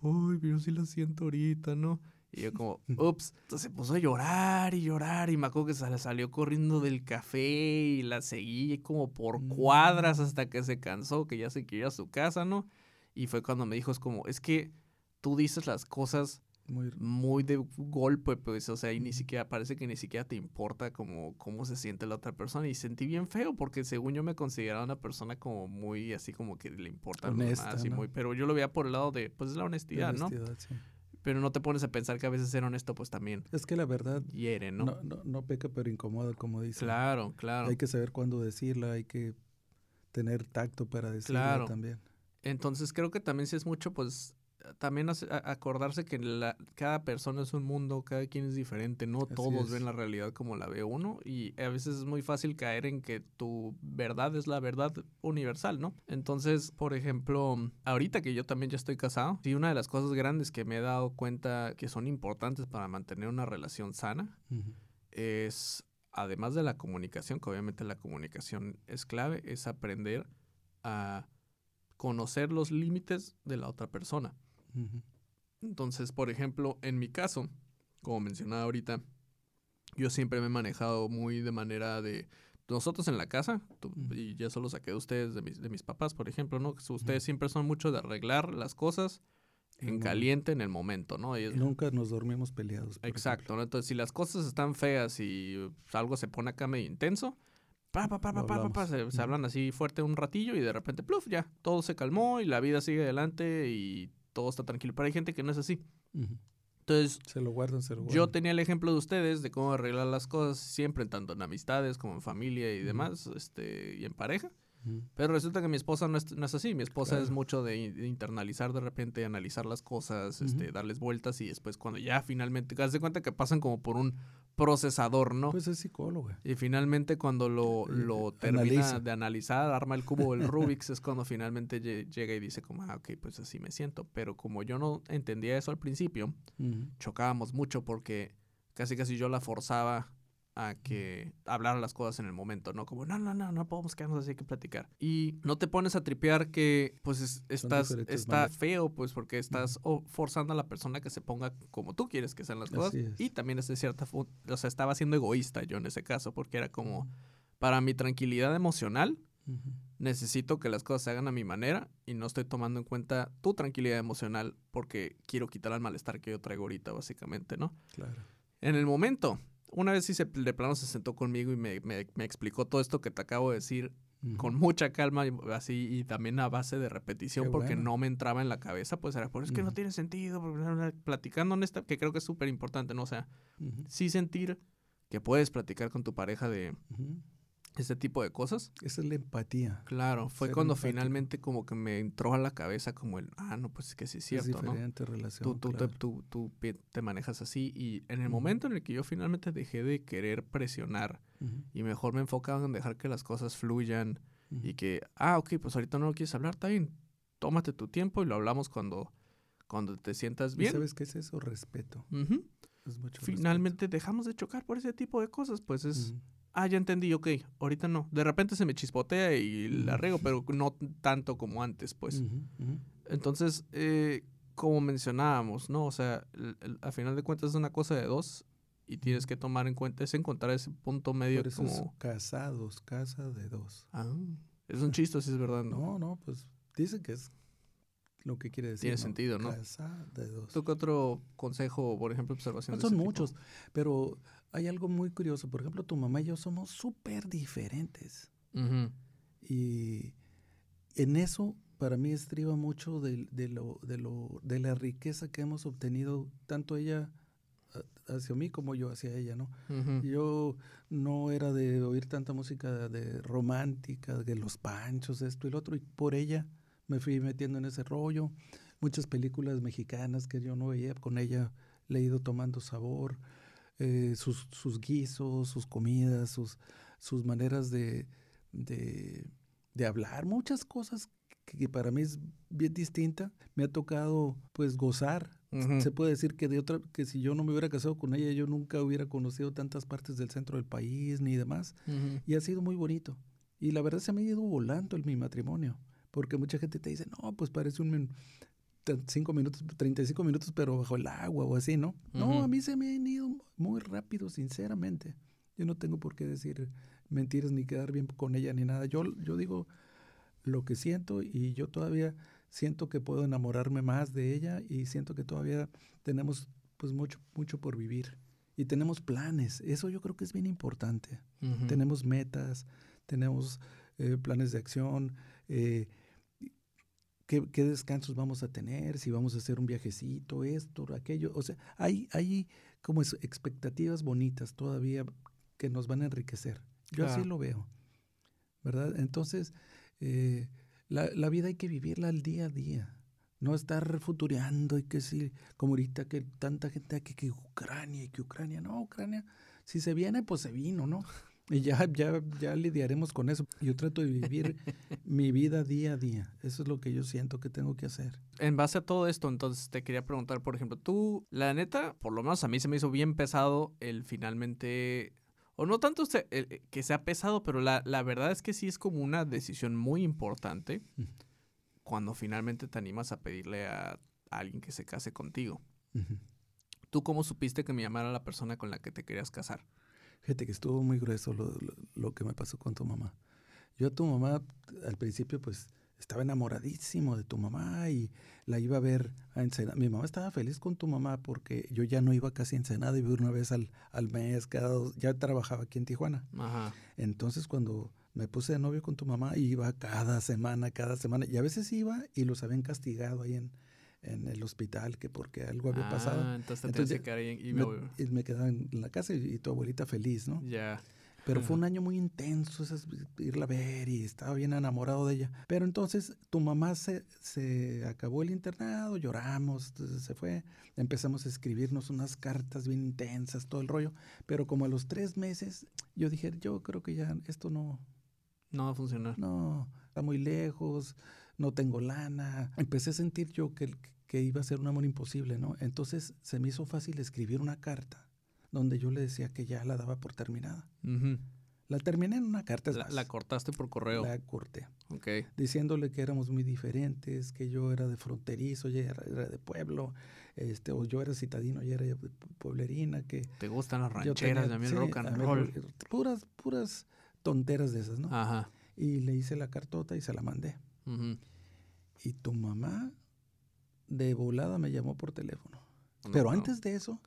uy, pero sí la siento ahorita, ¿no? Y yo como, ups. Entonces se puso a llorar y llorar y me acuerdo que se salió corriendo del café y la seguí como por mm. cuadras hasta que se cansó, que ya se quería a su casa, ¿no? Y fue cuando me dijo, es como, es que tú dices las cosas muy, de golpe, pues, o sea, y ni siquiera, parece que ni siquiera te importa como cómo se siente la otra persona. Y sentí bien feo, porque según yo me consideraba una persona como muy, así como que le importa Honesta, más y muy, pero yo lo veía por el lado de, pues, la honestidad, ¿no? Pero no te pones a pensar que a veces ser honesto, pues también. Es que la verdad. Hiere, ¿no? No, no, no peca, pero incomoda, como dice. Claro, claro. Hay que saber cuándo decirla, hay que tener tacto para decirla claro. también. Entonces creo que también si es mucho, pues también acordarse que la, cada persona es un mundo, cada quien es diferente, no todos ven la realidad como la ve uno y a veces es muy fácil caer en que tu verdad es la verdad universal, ¿no? Entonces, por ejemplo, ahorita que yo también ya estoy casado, y una de las cosas grandes que me he dado cuenta que son importantes para mantener una relación sana es, además de la comunicación, que obviamente la comunicación es clave, es aprender a conocer los límites de la otra persona. Entonces, por ejemplo, en mi caso, como mencionaba ahorita, yo siempre me he manejado muy de manera de nosotros en la casa, y ya solo saqué de ustedes, de mis, de mis papás, por ejemplo, ¿no? Ustedes siempre son mucho de arreglar las cosas en caliente en el momento, ¿no? Y nunca nos dormimos peleados. Exacto, ¿no? Entonces, si las cosas están feas y algo se pone acá medio intenso, pa, pa, pa, pa, pa, pa, se, se, hablan así fuerte un ratillo y de repente, pluf, ya, todo se calmó y la vida sigue adelante y todo está tranquilo. Pero hay gente que no es así. Entonces, se lo guardan, se lo guardan. Yo tenía el ejemplo de ustedes de cómo arreglar las cosas siempre, tanto en amistades como en familia y demás, este, y en pareja. Pero resulta que mi esposa no es, no es así. Mi esposa es mucho de, internalizar de repente, analizar las cosas, este, darles vueltas y después cuando ya finalmente, te das cuenta que pasan como por un procesador, ¿no? Pues es psicóloga. Y finalmente cuando lo, eh, lo termina de analizar, arma el cubo del Rubik's, es cuando finalmente llega y dice como, ah, ok, pues así me siento. Pero como yo no entendía eso al principio, chocábamos mucho porque casi casi yo la forzaba a que hablar las cosas en el momento, ¿no? Como, no, no, no, no podemos quedarnos así, hay que platicar. Y no te pones a tripear que, pues, estás, está feo, pues, porque estás forzando a la persona que se ponga como tú quieres que sean las cosas. Y también es de cierta, o sea, estaba siendo egoísta yo en ese caso, porque era como, para mi tranquilidad emocional, necesito que las cosas se hagan a mi manera y no estoy tomando en cuenta tu tranquilidad emocional porque quiero quitar el malestar que yo traigo ahorita, básicamente, ¿no? Claro. En el momento una vez sí se, de plano se sentó conmigo y me, me, explicó todo esto que te acabo de decir con mucha calma y así y también a base de repetición porque no me entraba en la cabeza, pues era, por es que no tiene sentido, platicando en esta, que creo que es súper importante, ¿no? O sea, sí sentir que puedes platicar con tu pareja de, este tipo de cosas. Esa es la empatía. Claro, fue cuando finalmente como que me entró a la cabeza como el, ah, no, pues es que sí es cierto, es diferente relación, tú, tú, tú, tú, te manejas así y en el momento en el que yo finalmente dejé de querer presionar y mejor me enfocaba en dejar que las cosas fluyan y que, ah, ok, pues ahorita no lo quieres hablar, está bien, tómate tu tiempo y lo hablamos cuando, cuando te sientas bien. ¿Sabes qué es eso? Respeto. Finalmente dejamos de chocar por ese tipo de cosas, pues es ah, ya entendí, ok, ahorita no. De repente se me chispotea y la rego, pero no tanto como antes, pues. Entonces, eh, como mencionábamos, ¿no? O sea, a final de cuentas es una cosa de dos y tienes que tomar en cuenta, es encontrar ese punto medio Por como... casados, casa de dos. Ah, es un chiste, si es verdad, ¿no? No, no, pues dicen que es lo que quiere decir. Tiene sentido, ¿no? Casa de dos. ¿Tú qué otro consejo, por ejemplo, observación? son muchos, pero hay algo muy curioso. Por ejemplo, tu mamá y yo somos súper diferentes. Y en eso, para mí, estriba mucho de, lo, de, lo, de la riqueza que hemos obtenido, tanto ella hacia mí como yo hacia ella, ¿no? Yo no era de oír tanta música de romántica, de los panchos, esto y lo otro, y por ella me fui metiendo en ese rollo. Muchas películas mexicanas que yo no veía, con ella le he ido tomando sabor. Eh, sus, sus, guisos, sus comidas, sus, sus maneras de, de, hablar, muchas cosas que, para mí es bien distinta. Me ha tocado pues gozar. Se puede decir que de otra, que si yo no me hubiera casado con ella, yo nunca hubiera conocido tantas partes del centro del país ni demás. Y ha sido muy bonito. Y la verdad se me ha ido volando en mi matrimonio. Porque mucha gente te dice, no, pues parece un, 5 minutos, 35 minutos, pero bajo el agua o así, ¿no? No, a mí se me han ido muy rápido, sinceramente. Yo no tengo por qué decir mentiras ni quedar bien con ella ni nada. Yo, yo digo lo que siento y yo todavía siento que puedo enamorarme más de ella y siento que todavía tenemos pues mucho, mucho por vivir. Y tenemos planes, eso yo creo que es bien importante. Tenemos metas, tenemos eh, planes de acción, eh, qué, descansos vamos a tener, si vamos a hacer un viajecito, esto, aquello. O sea, hay, hay como expectativas bonitas todavía que nos van a enriquecer. Yo así lo veo, ¿verdad? Entonces, eh, la, la, vida hay que vivirla al día a día. No estar futureando y que si, como ahorita que tanta gente aquí que Ucrania y que Ucrania, no, Ucrania, si se viene, pues se vino, ¿no? Y ya, ya, ya lidiaremos con eso. Yo trato de vivir mi vida día a día. Eso es lo que yo siento que tengo que hacer. En base a todo esto, entonces te quería preguntar, por ejemplo, tú, la neta, por lo menos a mí se me hizo bien pesado el finalmente o no tanto que sea pesado, pero la, la, verdad es que sí es como una decisión muy importante cuando finalmente te animas a pedirle a, alguien que se case contigo. ¿Tú cómo supiste que me llamara la persona con la que te querías casar? Fíjate que estuvo muy grueso lo, lo, que me pasó con tu mamá. Yo a tu mamá al principio pues estaba enamoradísimo de tu mamá y la iba a ver a Ensenada. Mi mamá estaba feliz con tu mamá porque yo ya no iba casi a Ensenada, iba una vez al, al mes, cada ya trabajaba aquí en Tijuana. Ajá. Entonces cuando me puse de novio con tu mamá iba cada semana, cada semana. Y a veces iba y los habían castigado ahí en, en el hospital, que porque algo había pasado. Ah, entonces, te ahí y me, y me, quedaba en la casa y, tu abuelita feliz, ¿no? Ya. Pero fue un año muy intenso, esas, irla a ver y estaba bien enamorado de ella. Pero entonces tu mamá se, se acabó el internado, lloramos, se fue, empezamos a escribirnos unas cartas bien intensas, todo el rollo. Pero como a los tres meses, yo dije, yo creo que ya esto no, no va a funcionar. No, está muy lejos, no tengo lana. Empecé a sentir yo que, que iba a ser un amor imposible, ¿no? Entonces se me hizo fácil escribir una carta donde yo le decía que ya la daba por terminada. La terminé en una carta. La, la, cortaste por correo. La corté. Ok. Diciéndole que éramos muy diferentes, que yo era de fronterizo, ella era, de pueblo, este, o yo era citadino, ella era de pueblerina, que... Te gustan las rancheras, también rock and roll. Puras, puras tonteras de esas, ¿no? Ajá. Y le hice la cartota y se la mandé. Y tu mamá de volada me llamó por teléfono. Pero antes de eso,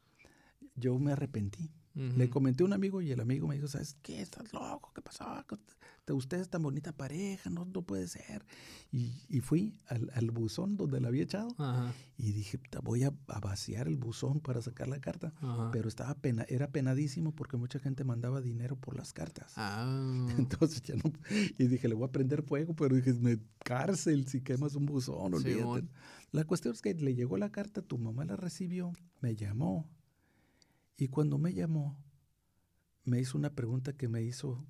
yo me arrepentí. Le comenté a un amigo y el amigo me dijo, ¿sabes qué? ¿Estás loco? ¿Qué pasó? Ustedes tan bonita pareja, no, no puede ser. Y, fui al, al, buzón donde la había echado y dije, voy a, vaciar el buzón para sacar la carta. Pero estaba pena, era penadísimo porque mucha gente mandaba dinero por las cartas. Ah. Entonces ya no... Y dije, le voy a prender fuego, pero dije, me cárcel si quemas un buzón, olvídate. la cuestión es que le llegó la carta, tu mamá la recibió, me llamó y cuando me llamó, me hizo una pregunta que me hizo,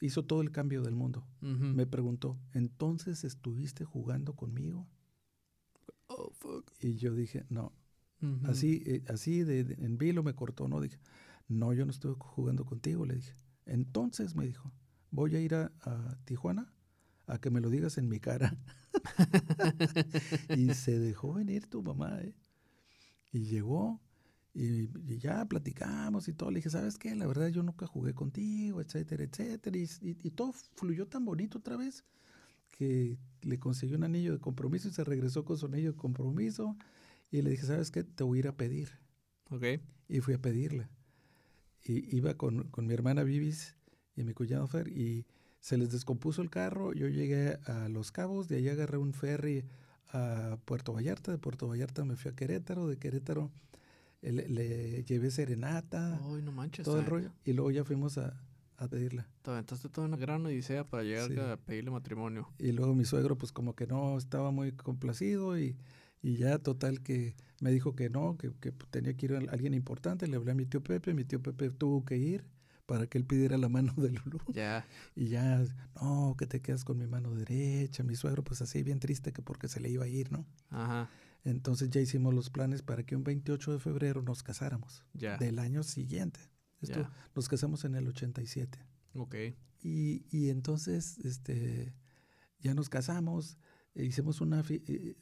hizo todo el cambio del mundo. Me preguntó, ¿entonces estuviste jugando conmigo? Oh, fuck. Y yo dije, no. Así, eh, así de, en vilo me cortó, ¿no? Dije, no, yo no estuve jugando contigo, le dije. Entonces me dijo, voy a ir a, Tijuana a que me lo digas en mi cara. y se dejó venir tu mamá, ¿eh? Y llegó y, ya platicamos y todo. Le dije, ¿sabes qué? La verdad yo nunca jugué contigo, etcétera, etcétera. Y, todo fluyó tan bonito otra vez que le consiguió un anillo de compromiso y se regresó con su anillo de compromiso. Y le dije, ¿sabes qué? Te voy a ir a pedir. Ok. Y fui a pedirle. Y iba con, con mi hermana Vivis y mi cuñado Fer y se les descompuso el carro. Yo llegué a Los Cabos, de allá agarré un ferry a Puerto Vallarta. De Puerto Vallarta me fui a Querétaro. De Querétaro le, llevé serenata, todo el rollo, y luego ya fuimos a, a pedirla. Te aventaste toda una gran odisea para llegar a pedirle matrimonio. Y luego mi suegro pues como que no estaba muy complacido y, y ya total que me dijo que no, que, que, tenía que ir a alguien importante, le hablé a mi tío Pepe, mi tío Pepe tuvo que ir para que él pidiera la mano de Lulú. Ya. Y ya, no, que te quedas con mi mano derecha, mi suegro pues así bien triste que porque se le iba a ir, ¿no? Ajá. Entonces ya hicimos los planes para que un 28 de febrero nos casáramos. Del año siguiente. Esto, Nos casamos en el 87. Ok. Y, y entonces este, ya nos casamos. E hicimos una, eh, eh,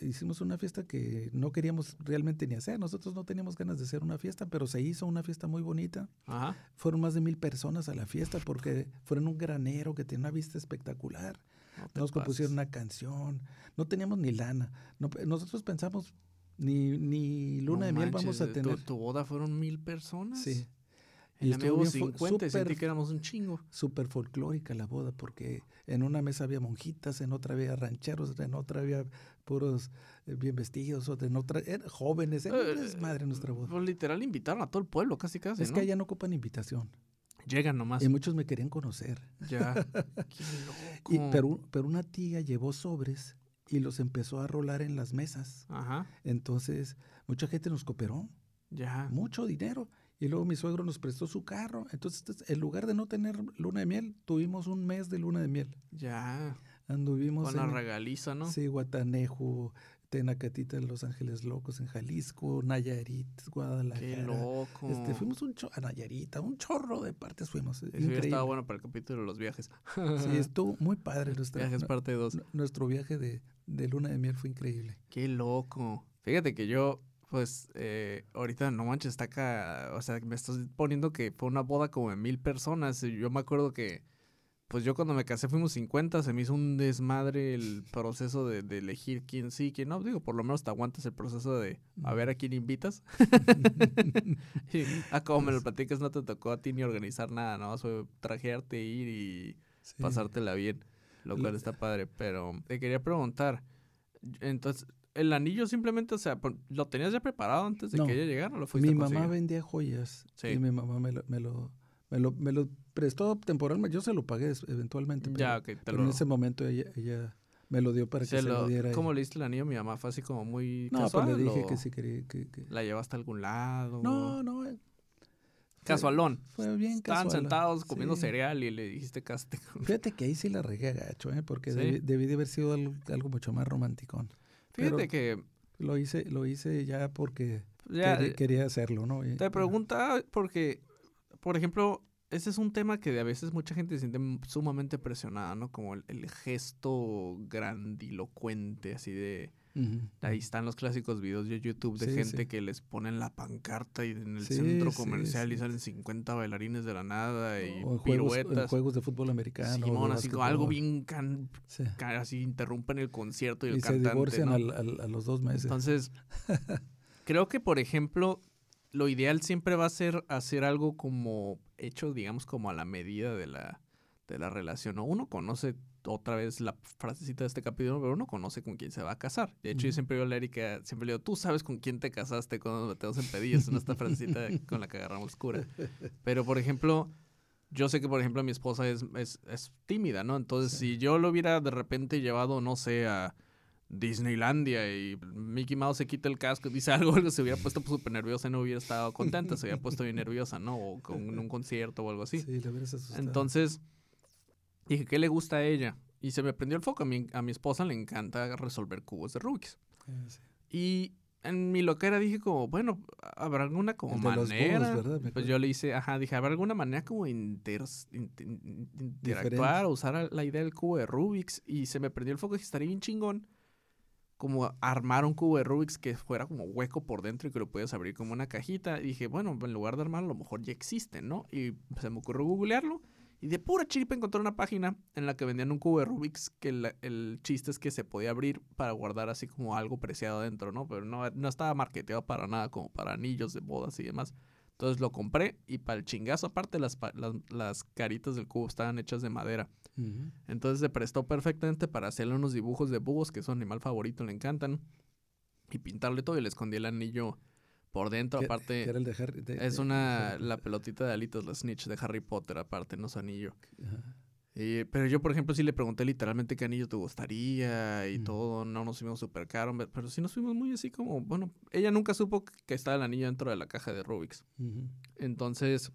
hicimos una fiesta que no queríamos realmente ni hacer. Nosotros no teníamos ganas de hacer una fiesta, pero se hizo una fiesta muy bonita. Ajá. Fueron más de mil personas a la fiesta porque fueron un granero que tiene una vista espectacular nos compusieron una canción, no teníamos ni lana. nosotros pensamos Ni, ni luna No de miel manches, vamos a tener. Tu, boda fueron mil personas. Sí. En Y la fu- 50 y sentí que éramos un chingo. Súper folclórica la boda, porque en una mesa había monjitas, en otra había rancheros, en otra había puros eh, bien vestidos, en otra eran jóvenes. Era Eh, desmadre nuestra boda. Pues literal invitaron a todo el pueblo, casi casi, es ¿no? que allá no ocupan invitación. Llegan nomás. Y muchos me querían conocer. Ya. Qué loco. Y, pero, pero una tía llevó sobres y los empezó a rolar en las mesas. Ajá. Entonces, mucha gente nos cooperó, Ya. mucho dinero. Y luego mi suegro nos prestó su carro. Entonces, en lugar de no tener luna de miel, tuvimos un mes de luna de miel. Ya. Anduvimos Con la regaliza, ¿no? sí, Guatanejo, Tenacatita, Los Ángeles Locos, en Jalisco, Nayarit, Guadalajara. Qué loco. Este, fuimos un cho- a Nayarita, un chorro de partes fuimos. Eso hubiera Increíble. estado bueno para el capítulo de los viajes. Sí, estuvo muy padre. Nuestra, Viajes parte 2. nu- nuestro viaje de, de luna de miel fue increíble. Qué loco. Fíjate que yo, pues, eh, ahorita no manches, está acá. O sea, me estás poniendo que fue una boda como de mil personas. Yo me acuerdo que, pues yo cuando me casé fuimos 50, se me hizo un desmadre el proceso de, de elegir quién sí, quién no. Digo, por lo menos te aguantas el proceso de a ver a quién invitas. y, ah, como me lo platicas, no te tocó a ti ni organizar nada, ¿no? Fue trajearte, ir y Sí. pasártela bien, lo cual está padre. Pero te quería preguntar, entonces, ¿el anillo simplemente, o sea, lo tenías ya preparado antes de No. que ella llegara o lo fuiste Mi a mamá vendía joyas Sí. y mi mamá me lo, me lo, me lo, me lo prestó temporalmente. Yo se lo pagué eventualmente. Pero, Ya, ok, te pero lo... en ese momento ella, ella me lo dio para se que se lo- diera. ¿Cómo le diste el anillo a mi mamá? ¿Fue así como muy No, pues casual le dije que si quería que... que- la llevaste a algún lado? No, no. eh, Casualón. Fue bien Estaban casual. sentados comiendo Sí. cereal y le dijiste con... Fíjate que ahí sí la regué gacho, ¿eh? Porque Sí. debí, debí de haber sido algo, algo mucho más romanticón. Fíjate Pero- que Lo hice, lo hice ya porque ya quería, quería hacerlo, ¿no? Te preguntaba porque, por ejemplo, ese es un tema que a veces mucha gente se siente sumamente presionada, ¿no? Como el, el gesto grandilocuente, así de... Ahí están los clásicos videos de YouTube de Sí, gente sí. que les ponen la pancarta y en el Sí, centro comercial y salen 50 bailarines de la nada y O en juegos, en piruetas. juegos de fútbol americano. Simón, así como algo bien can- Sí. ca- así interrumpen el concierto y el se cantante, divorcian ¿no? al- al- a los dos meses. Entonces, creo que, por ejemplo, lo ideal siempre va a ser hacer algo como hecho, digamos, como a la medida de la, de la relación. ¿no? Uno conoce otra vez la frasecita de este capítulo, pero uno conoce con quién se va a casar. De hecho, yo siempre digo a la Erika, siempre le digo, tú sabes con quién te casaste cuando nos metemos en pedillas, en esta frasecita con la que agarramos cura. Pero, por ejemplo, yo sé que, por ejemplo, mi esposa es, es, es tímida, ¿no? Entonces, Sí. si yo lo hubiera de repente llevado, no sé, a Disneylandia y Mickey Mouse se quita el casco y dice algo, algo se hubiera puesto súper nerviosa y no hubiera estado contenta, se hubiera puesto bien nerviosa, ¿no? O con un concierto o algo así. Sí, le hubieras asustado. Entonces, dije, ¿qué le gusta a ella? Y se me prendió el foco. A mi, a mi esposa le encanta resolver cubos de Rubik's. Sí. Y en mi loquera dije como, bueno, ¿habrá alguna como El manera? Pues yo le hice, ajá, dije, ¿habrá alguna manera como inter- in- in- interactuar Diferente. o usar la idea del cubo de Rubik's? Y se me prendió el foco y dije, estaría bien chingón como armar un cubo de Rubik's que fuera como hueco por dentro y que lo puedas abrir como una cajita. Y dije, bueno, en lugar de armarlo, a lo mejor ya existe, ¿no? Y se me ocurrió googlearlo. Y de pura chiripa encontré una página en la que vendían un cubo de Rubik's que la- el chiste es que se podía abrir para guardar así como algo preciado dentro, ¿no? Pero no, no estaba marketeado para nada, como para anillos de bodas y demás. Entonces lo compré y para el chingazo, aparte las, las, las caritas del cubo estaban hechas de madera. Entonces se prestó perfectamente para hacerle unos dibujos de búhos, que es su animal favorito, le encantan. Y pintarle todo y le escondí el anillo por dentro. Aparte, que era el de Harry- de- es de- una, la pelotita de alitas, la snitch de Harry Potter, aparte, no su anillo. Ajá. Y- pero yo, por ejemplo, sí le pregunté literalmente qué anillo te gustaría y Mm. todo. No nos fuimos súper caro, pe- pero sí nos fuimos muy así como, bueno, ella nunca supo que estaba el anillo dentro de la caja de Rubik's. Entonces,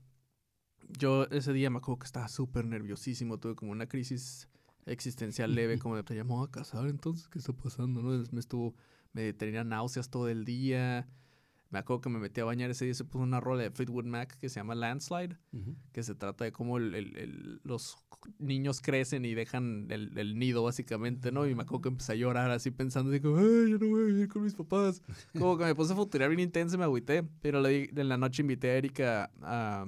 yo ese día me acuerdo que estaba súper nerviosísimo, tuve como una crisis existencial leve, como de, me voy a casar, entonces, ¿qué está pasando? no? Me estuvo, me tenía náuseas todo el día. Me acuerdo que me metí a bañar ese día, se puso una rola de Fleetwood Mac que se llama Landslide, que se trata de cómo el- el- el- los niños crecen y dejan el, el nido, básicamente, ¿no? Y me acuerdo que empecé a llorar así pensando, digo, ay, yo no voy a vivir con mis papás. Como que me puse a futurear bien intenso y me agüité. Pero le en la noche invité a Erika a,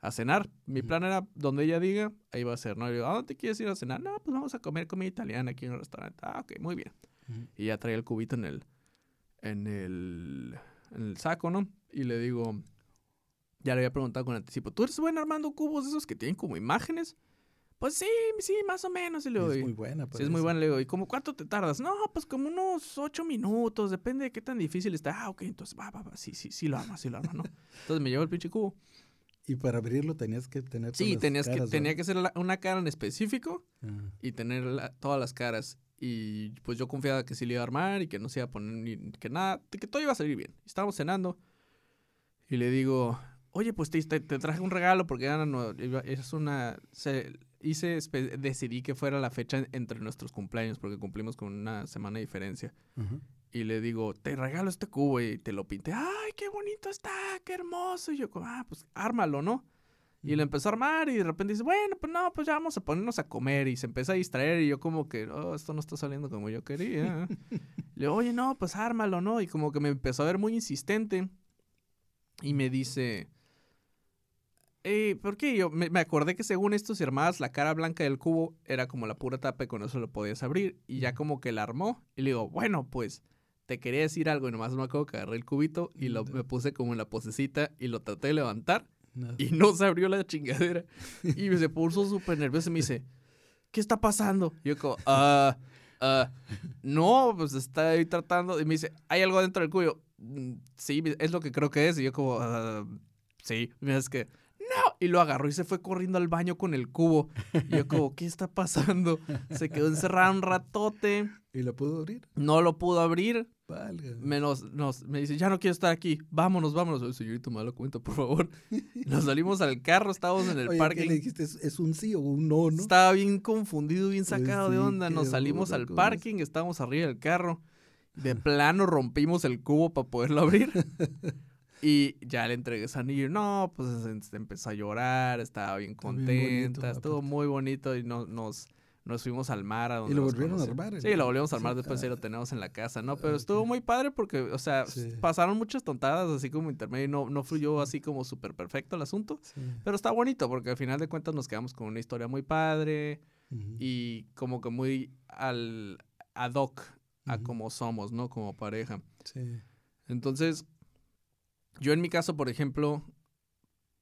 a cenar. Mi plan era, donde ella diga, ahí va a ser, ¿no? Y digo, ¿a dónde quieres ir a cenar? No, pues vamos a comer comida italiana aquí en un restaurante. Ah, ok, muy bien. Y ya traía el cubito en el, en el, en el saco, ¿no? Y le digo, ya le había preguntado con anticipo, ¿tú eres bueno armando cubos de esos que tienen como imágenes? Pues sí, sí, más o menos. Y le digo, es muy buena. Sí, es muy buena. Le digo, ¿y cómo cuánto te tardas? No, pues como unos ocho minutos, depende de qué tan difícil está. Ah, ok, entonces va, va, va, sí, sí, sí lo arma, sí lo arma, ¿no? Entonces me llevo el pinche cubo. Y para abrirlo tenías que tener Sí, tenías que, tenía que ser una cara en específico y tener todas las caras. Y pues yo confiaba que sí le iba a armar y que no se iba a poner ni que nada, que todo iba a salir bien. Estábamos cenando y le digo, oye, pues te, te, traje un regalo porque no, es una... Se, hice, decidí que fuera la fecha entre nuestros cumpleaños porque cumplimos con una semana de diferencia. Y le digo, te regalo este cubo y te lo pinté. ¡Ay, qué bonito está! ¡Qué hermoso! Y yo, ah, pues ármalo, ¿no? Y le empezó a armar y de repente dice, bueno, pues no, pues ya vamos a ponernos a comer. Y se empieza a distraer y yo como que, oh, esto no está saliendo como yo quería. le digo, oye, no, pues ármalo, ¿no? Y como que me empezó a ver muy insistente. Y me dice, eh, ¿por qué? Yo me, acordé que según esto, si armabas la cara blanca del cubo, era como la pura tapa y con eso lo podías abrir. Y ya como que la armó. Y le digo, bueno, pues te quería decir algo. Y nomás me acuerdo que agarré el cubito y lo, me puse como en la posecita y lo traté de levantar. Y no se abrió la chingadera. y me se puso súper nervioso y me dice, ¿qué está pasando? Y yo como, ah, ah, no, pues está ahí tratando. Y me dice, ¿hay algo dentro del cubo? Mm, sí, es lo que creo que es. Y yo como, ah, sí, es que y lo agarró y se fue corriendo al baño con el cubo. Y yo como, ¿qué está pasando? Se quedó encerrado un ratote. ¿Y lo pudo abrir? No lo pudo abrir. Menos, nos, me dice, ya no quiero estar aquí, vámonos, vámonos. Señorito, me lo cuento, por favor. Nos salimos al carro, estábamos en el parque. ¿qué le dijiste? ¿Es, un sí o un no, no? Estaba bien confundido, bien pues sacado de onda. Nos salimos al parking, estábamos arriba del carro. De plano rompimos el cubo para poderlo abrir. Y ya le entregué ese anillo. No, pues empezó a llorar, estaba bien contenta, estuvo muy bonito y no, nos, nos fuimos al mar. A donde ¿Y lo volvieron a armar? Sí, lo volvimos a armar, después sí lo tenemos en la casa, ¿no? Pero estuvo muy padre porque, o sea, pasaron muchas tontadas así como intermedio y no, no fluyó así como súper perfecto el asunto. Pero está bonito porque al final de cuentas nos quedamos con una historia muy padre y como que muy al ad hoc a como somos, ¿no? Como pareja. Sí. Entonces, yo en mi caso, por ejemplo,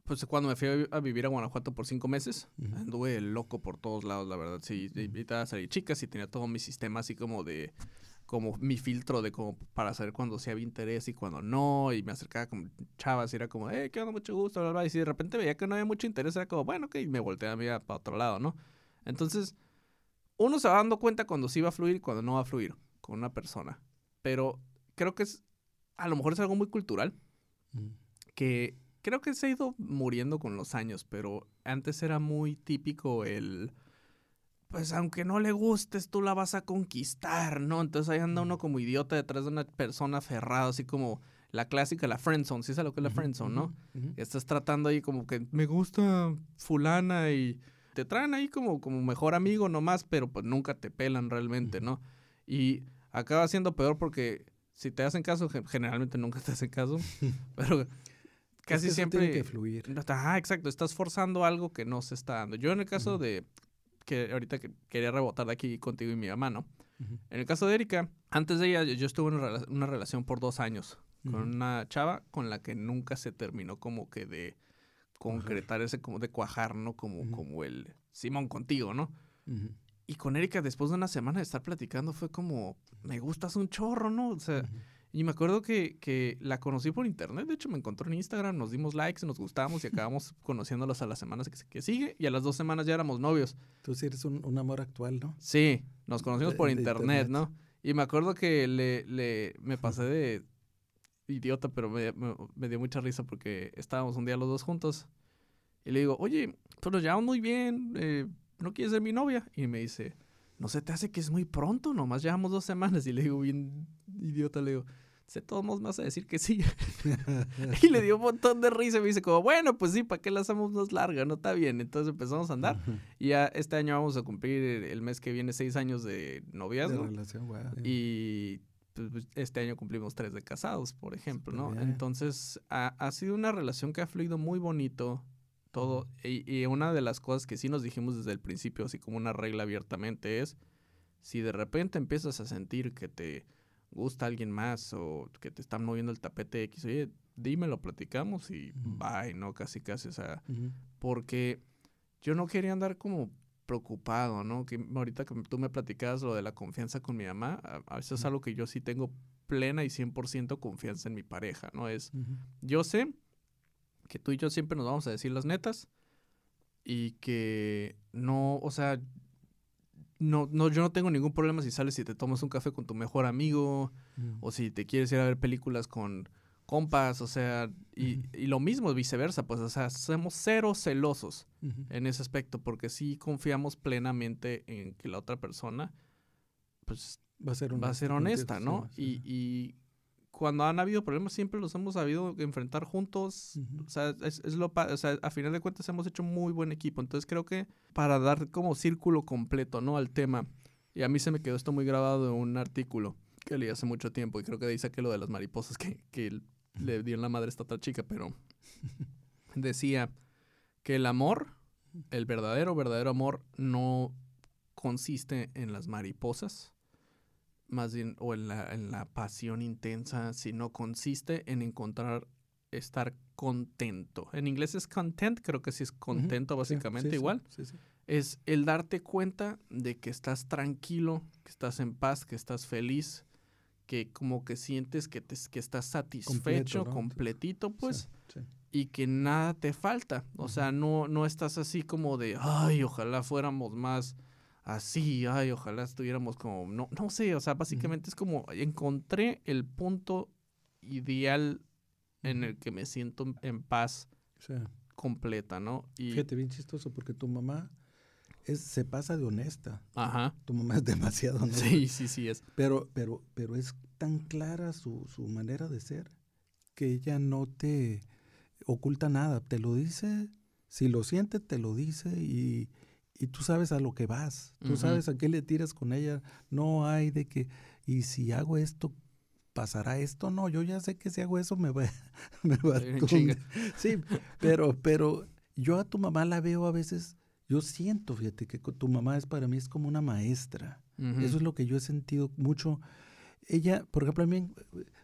pues cuando me fui a vivir a Guanajuato por cinco meses, anduve loco por todos lados, la verdad. Sí, invitaba a salir chicas y tenía todo mi sistema así como de, como mi filtro de como para saber cuándo sí había interés y cuando no. Y me acercaba con chavas y era como, eh, qué onda, mucho gusto, bla, bla. Y si de repente veía que no había mucho interés, era como, bueno, ok, y me volteé a mirar para otro lado, ¿no? Entonces, uno se va dando cuenta cuando sí va a fluir y cuando no va a fluir con una persona. Pero creo que es, a lo mejor es algo muy cultural que creo que se ha ido muriendo con los años, pero antes era muy típico el, pues aunque no le gustes, tú la vas a conquistar, ¿no? Entonces ahí anda uno como idiota detrás de una persona aferrada, así como la clásica, la friendzone, ¿sí sabes lo que es la friendzone, no? Estás tratando ahí como que me gusta fulana y te traen ahí como, como mejor amigo nomás, pero pues nunca te pelan realmente, ¿no? Y acaba siendo peor porque si te hacen caso, generalmente nunca te hacen caso, pero casi siempre... Tiene que fluir. Ajá, exacto, estás forzando algo que no se está dando. Yo en el caso de, que ahorita que quería rebotar de aquí contigo y mi mamá, ¿no? En el caso de Erika, antes de ella yo estuve en una, relación por dos años con una chava con la que nunca se terminó como que de concretar ese, como de cuajar, ¿no? Como, como el Simón contigo, ¿no? Y con Erika, después de una semana de estar platicando, fue como, me gustas un chorro, ¿no? O sea, y me acuerdo que, que, la conocí por internet. De hecho, me encontró en Instagram, nos dimos likes, nos gustamos y acabamos conociéndolos a las semanas que, que, sigue. Y a las dos semanas ya éramos novios. Tú sí eres un, amor actual, ¿no? Sí, nos conocimos por internet, ¿no? Y me acuerdo que le, le me pasé de idiota, pero me, me, dio mucha risa porque estábamos un día los dos juntos. Y le digo, oye, tú nos llevamos muy bien. Eh, ¿no quieres ser mi novia? Y me dice, no se te hace que es muy pronto, nomás llevamos dos semanas. Y le digo, bien idiota, le digo, sé todos modos más a decir que sí. y le dio un montón de risa y me dice como, bueno, pues sí, ¿para qué la hacemos más larga? No está bien. Entonces empezamos a andar. y ya este año vamos a cumplir el mes que viene seis años de noviazgo. Y pues, pues, este año cumplimos tres de casados, por ejemplo, ¿no? Entonces ha, ha sido una relación que ha fluido muy bonito todo. Y, una de las cosas que sí nos dijimos desde el principio, así como una regla abiertamente, es si de repente empiezas a sentir que te gusta alguien más o que te están moviendo el tapete X, oye, dímelo, platicamos y bye, ¿no? Casi, casi, o sea, porque yo no quería andar como preocupado, ¿no? Que ahorita que tú me platicabas lo de la confianza con mi mamá, a, veces es algo que yo sí tengo plena y 100% confianza en mi pareja, ¿no? Es, yo sé que tú y yo siempre nos vamos a decir las netas y que no, o sea, no, no, yo no tengo ningún problema si sales y te tomas un café con tu mejor amigo o si te quieres ir a ver películas con compas, o sea, y, y, lo mismo viceversa, pues, o sea, somos cero celosos en ese aspecto, porque sí confiamos plenamente en que la otra persona, pues, va a ser honesta, va a ser honesta ¿no? Y, y, cuando han habido problemas siempre los hemos sabido enfrentar juntos, o sea, es, es lo, o sea, a final de cuentas hemos hecho muy buen equipo, entonces creo que para dar como círculo completo, ¿no? Al tema, y a mí se me quedó esto muy grabado en un artículo que leí hace mucho tiempo y creo que de ahí saqué lo de las mariposas que, que le dio en la madre esta otra chica, pero decía que el amor, el verdadero, verdadero amor, no consiste en las mariposas, más bien, o en la, en la pasión intensa, sino consiste en encontrar, estar contento. En inglés es content, creo que sí es contento, básicamente igual. es el darte cuenta de que estás tranquilo, que estás en paz, que estás feliz, que como que sientes que, te, que estás satisfecho, completito, pues, y que nada te falta. O sea, no, no estás así como de, ay, ojalá fuéramos más así, ay, ojalá estuviéramos como, no, no sé, o sea, básicamente es como, encontré el punto ideal en el que me siento en paz completa, ¿no? Y, Fíjate, bien chistoso, porque tu mamá se pasa de honesta. Ajá. Tu mamá es demasiado honesta. Sí, sí, sí es. Pero, pero, pero es tan clara su, su manera de ser que ella no te oculta nada. Te lo dice, si lo siente, te lo dice y, y tú sabes a lo que vas. Tú sabes a qué le tiras con ella. No hay de que, y si hago esto, pasará esto. No, yo ya sé que si hago eso me va, me va a... Sí, pero, pero yo a tu mamá la veo a veces yo siento, fíjate, que tu mamá es para mí es como una maestra. Eso es lo que yo he sentido mucho. Ella, por ejemplo, a mí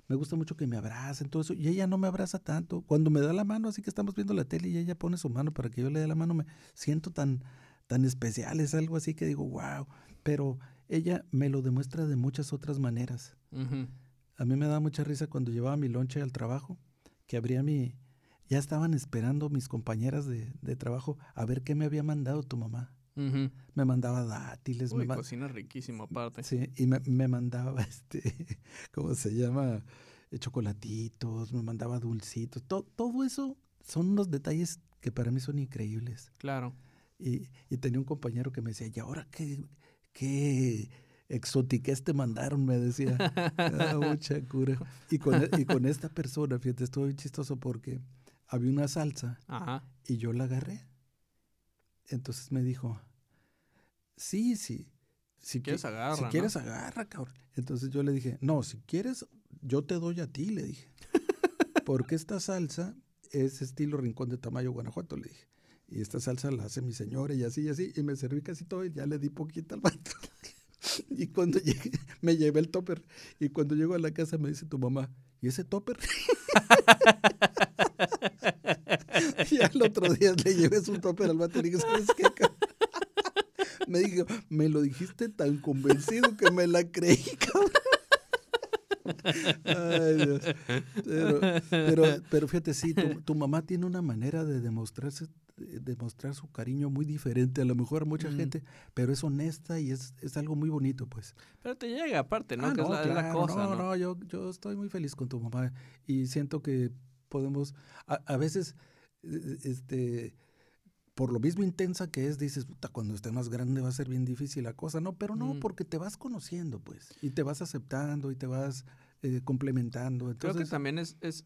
me gusta mucho que me abracen, todo eso, y ella no me abraza tanto. Cuando me da la mano, así que estamos viendo la tele y ella pone su mano para que yo le dé la mano, me siento tan, tan especial, es algo así que digo, wow. Pero ella me lo demuestra de muchas otras maneras. A mí me da mucha risa cuando llevaba mi lonche al trabajo, que abría mi, ya estaban esperando mis compañeras de, trabajo a ver qué me había mandado tu mamá. Me mandaba dátiles. Uy, me cocina riquísimo aparte. Sí, y me, mandaba, este, ¿cómo se llama? Eh, chocolatitos, me mandaba dulcitos. todo eso son unos detalles que para mí son increíbles. Claro. Y, tenía un compañero que me decía, ¿y ahora qué, qué exotiques te mandaron? Me decía. ah, mucha cura. Y con, y con esta persona, fíjate, estuvo bien chistoso porque había una salsa y yo la agarré. Entonces me dijo, sí, sí. Si quieres agarra. Si quieres agarra, cabrón. Entonces yo le dije, no, si quieres, yo te doy a ti, le dije. Porque esta salsa es estilo Rincón de Tamayo, Guanajuato, le dije. Y esta salsa la hace mi señora y así y así. Y me serví casi todo y ya le di poquito al vato. y cuando llegué, me llevé el topper. Y cuando llego a la casa me dice tu mamá, ¿y ese topper? y al otro día le llevé su topper al vato y dije, ¿sabes qué? me dijo, me lo dijiste tan convencido que me la creí. Ay, Dios. Pero, pero, fíjate, sí, tu, mamá tiene una manera de demostrarse, demostrar su cariño muy diferente, a lo mejor a mucha gente, pero es honesta y es, es, algo muy bonito, pues. Pero te llega aparte, ¿no? Ah, que es la, cosa, no, no, yo, yo estoy muy feliz con tu mamá y siento que podemos, a, veces, e, e, este, por lo mismo intensa que es, dices, puta, cuando esté más grande va a ser bien difícil la cosa, ¿no? Pero no, mm. porque te vas conociendo, pues, y te vas aceptando y te vas eh, complementando. Creo que también es, es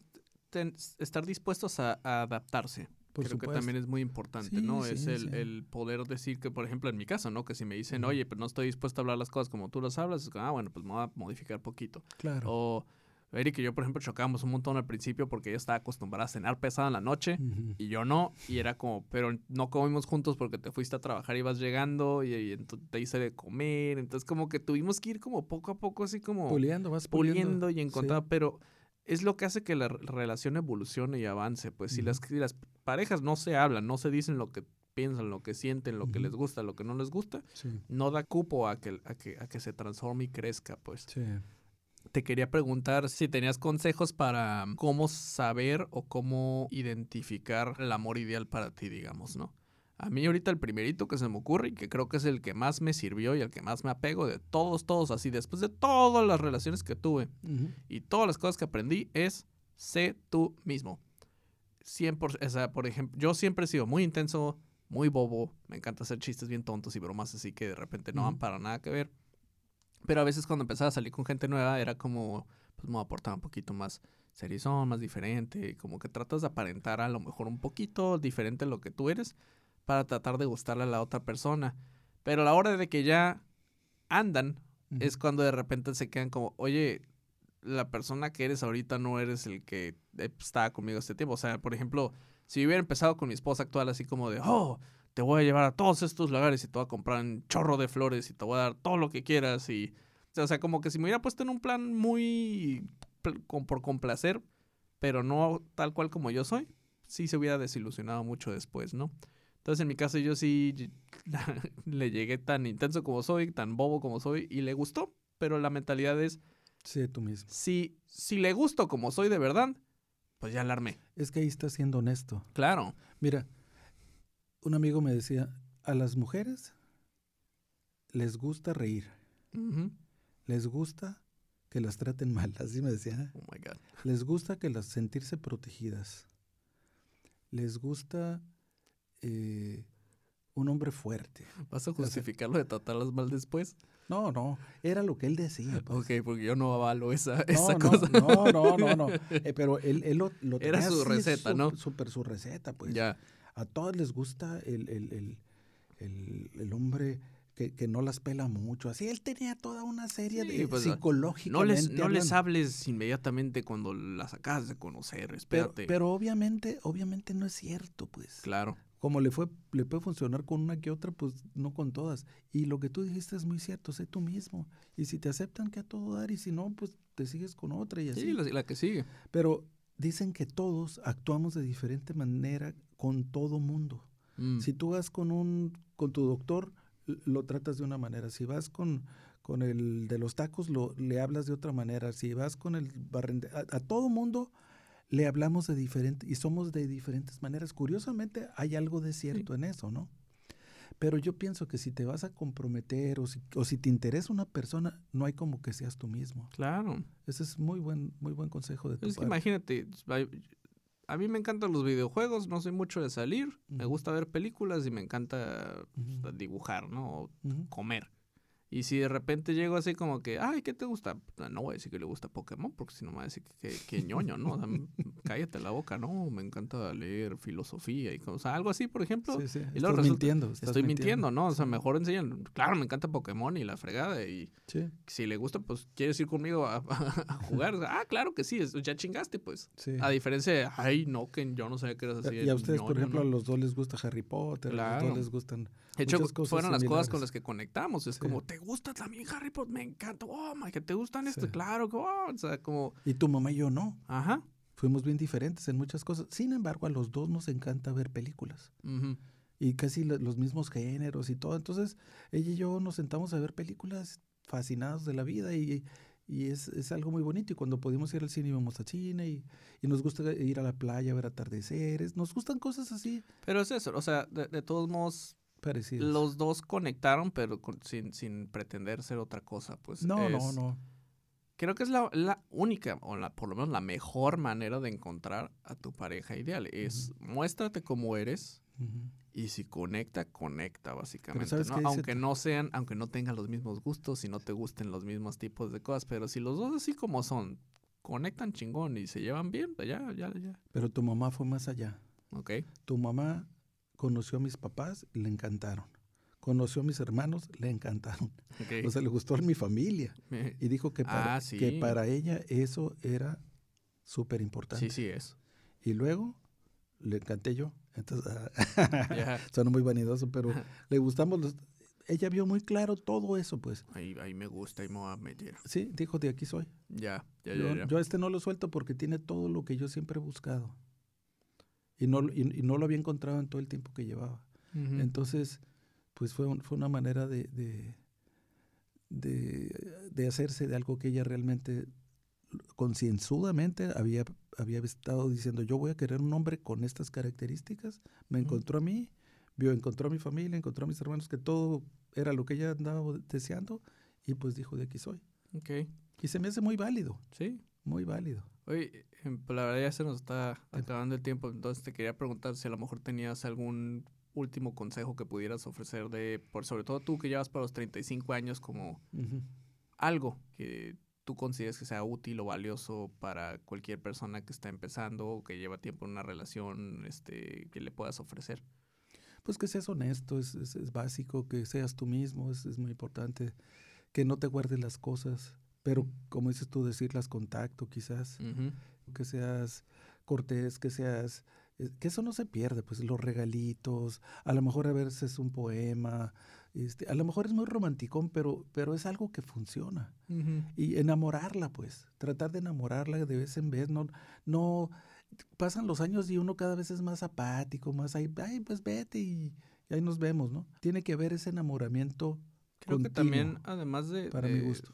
estar dispuestos a, adaptarse. Creo que también es muy importante, ¿no? es el, el, poder decir que, por ejemplo, en mi caso, ¿no? Que si me dicen, oye, pero no estoy dispuesto a hablar las cosas como tú las hablas, es como, ah, bueno, pues me voy a modificar poquito. Claro. O Eric y yo, por ejemplo, chocábamos un montón al principio porque ella estaba acostumbrada a cenar pesada en la noche y yo no. Y era como, pero no comimos juntos porque te fuiste a trabajar y vas llegando y, entonces te hice de comer. Entonces, como que tuvimos que ir como poco a poco, así como. Puliendo, vas puliendo. y encontrar, pero es lo que hace que la relación evolucione y avance. Pues si, las, si las parejas no se hablan, no se dicen lo que piensan, lo que sienten, lo que les gusta, lo que no les gusta, no da cupo a que, a que, a que se transforme y crezca, pues. Sí. Te quería preguntar si tenías consejos para cómo saber o cómo identificar el amor ideal para ti, digamos, ¿no? A mí ahorita el primerito que se me ocurre y que creo que es el que más me sirvió y el que más me apego de todos, todos así, después de todas las relaciones que tuve y todas las cosas que aprendí es sé tú mismo. 100%, o sea, por ejemplo, yo siempre he sido muy intenso, muy bobo, me encanta hacer chistes bien tontos y bromas así que de repente no van para nada que ver. Pero a veces cuando empezaba a salir con gente nueva era como, pues me aportaba un poquito más serizón, más diferente, como que tratas de aparentar a lo mejor un poquito diferente a lo que tú eres para tratar de gustarle a la otra persona. Pero a la hora de que ya andan, es cuando de repente se quedan como, oye, la persona que eres ahorita no eres el que estaba conmigo este tiempo. O sea, por ejemplo, si hubiera empezado con mi esposa actual así como de, oh, te voy a llevar a todos estos lugares y te voy a comprar un chorro de flores y te voy a dar todo lo que quieras y... O sea, como que si me hubiera puesto en un plan muy por complacer, pero no tal cual como yo soy, sí se hubiera desilusionado mucho después, ¿no? Entonces en mi caso yo sí le llegué tan intenso como soy, tan bobo como soy y le gustó, pero la mentalidad es... Sí, tú mismo. Si, si le gusto como soy de verdad, pues ya alarmé. Es que ahí está siendo honesto. Claro. Mira, un amigo me decía, a las mujeres les gusta reír. Les gusta que las traten mal, así me decía. Oh my God. Les gusta que las sentirse protegidas. Les gusta eh, un hombre fuerte. ¿Vas a justificarlo de tratarlas mal después? No, no, era lo que él decía. Pues. Ok, porque yo no avalo esa, esa cosa. No, no, no, no. Eh, pero él, él lo, lo Era su receta, ¿no? Súper su receta, pues. Ya a todos les gusta el, el, el, el hombre que, que, no las pela mucho. Así él tenía toda una serie de pues, No les, no les hables inmediatamente cuando las acabas de conocer, espérate. Pero, obviamente, obviamente no es cierto, pues. Claro. Como le fue, le puede funcionar con una que otra, pues no con todas. Y lo que tú dijiste es muy cierto, sé tú mismo. Y si te aceptan que a todo dar, y si no, pues te sigues con otra y así. Sí, la, la que sigue. Pero dicen que todos actuamos de diferente manera con todo mundo. Mm. Si tú vas con un con tu doctor, lo tratas de una manera. Si vas con, con el de los tacos, lo, le hablas de otra manera. Si vas con el barrende, a, todo mundo le hablamos de diferente y somos de diferentes maneras. Curiosamente, hay algo de cierto en eso, ¿no? Pero yo pienso que si te vas a comprometer o si, o si te interesa una persona, no hay como que seas tú mismo. Claro. Ese es muy buen, muy buen consejo de tu Es que imagínate, a mí me encantan los videojuegos, no soy mucho de salir, me gusta ver películas y me encanta pues, dibujar, ¿no? comer. Y si de repente llego así como que, ay, ¿qué te gusta? No voy a decir que le gusta Pokémon, porque si no me va a decir que, que, ñoño, ¿no? cállate la boca, no, me encanta leer filosofía y cosas, algo así, por ejemplo. Sí, sí. Y estás mintiendo. estoy mintiendo, ¿no? O sea, mejor enseñan, claro, me encanta Pokémon y la fregada, y si le gusta, pues, ¿quieres ir conmigo a, jugar? ah, claro que sí, ya chingaste, pues. A diferencia de, ay, no, que yo no sabía que eras así. Y a ustedes, por ejemplo, a los dos les gusta Harry Potter, a los dos les gustan de hecho, fueron las cosas con las que conectamos. Es como, ¿te gusta también Harry Potter? Me encanta. Oh, my, que te gustan esto. Claro, oh, o sea, como... Y tu mamá y yo no. Ajá. Fuimos bien diferentes en muchas cosas. Sin embargo, a los dos nos encanta ver películas. Y casi los mismos géneros y todo. Entonces, ella y yo nos sentamos a ver películas fascinados de la vida y, y es, es, algo muy bonito. Y cuando pudimos ir al cine íbamos al cine y, y, nos gusta ir a la playa a ver atardeceres. Nos gustan cosas así. Pero es eso, o sea, de, de todos modos los dos conectaron, pero sin, sin pretender ser otra cosa. Pues no, no, no. Creo que es la, la única, o la, por lo menos la mejor manera de encontrar a tu pareja ideal. Es muéstrate como eres y si conecta, conecta, básicamente. ¿no? Aunque no sean, aunque no tengan los mismos gustos y no te gusten los mismos tipos de cosas, pero si los dos así como son, conectan chingón y se llevan bien, pues ya, ya, ya. Pero tu mamá fue más allá. Ok. Tu mamá conoció a mis papás le encantaron. conoció a mis hermanos, le encantaron. O sea, le gustó a mi familia. Y dijo que para, ah, que para ella eso era súper importante. Sí, sí es. Y luego le encanté yo. Entonces, suena muy vanidoso, pero le gustamos los, ella vio muy claro todo eso, pues. Ahí, ahí me gusta y me voy a meter. Sí, dijo, de aquí soy. Ya, ya, yo, Yo a este no lo suelto porque tiene todo lo que yo siempre he buscado. Y no, y, no lo había encontrado en todo el tiempo que llevaba. Entonces, pues fue, fue una manera de, de, de, hacerse de algo que ella realmente concienzudamente había, había estado diciendo, yo voy a querer un hombre con estas características. Me encontró a mí vio, encontró a mi familia, encontró a mis hermanos, que todo era lo que ella andaba deseando, y pues dijo, de aquí soy. Ok. Y se me hace muy válido. Sí. Muy válido. Oye, la verdad ya se nos está acabando el tiempo, entonces te quería preguntar si a lo mejor tenías algún último consejo que pudieras ofrecer de, por sobre todo tú que llevas para los 35 años como algo que tú consideres que sea útil o valioso para cualquier persona que está empezando o que lleva tiempo en una relación este, que le puedas ofrecer. Pues que seas honesto, es, es, básico, que seas tú mismo, es, es, muy importante, que no te guardes las cosas, pero como dices tú, decirlas con tacto quizás, que seas cortés, que seas, eh, que eso no se pierde, pues los regalitos, a lo mejor a veces un poema, este, a lo mejor es muy romanticón, pero, pero es algo que funciona. Y enamorarla, pues, tratar de enamorarla de vez en vez, no, no pasan los años y uno cada vez es más apático, más ahí, ay, pues vete y, ahí nos vemos, ¿no? Tiene que haber ese enamoramiento. Creo que también, además de, para mi gusto.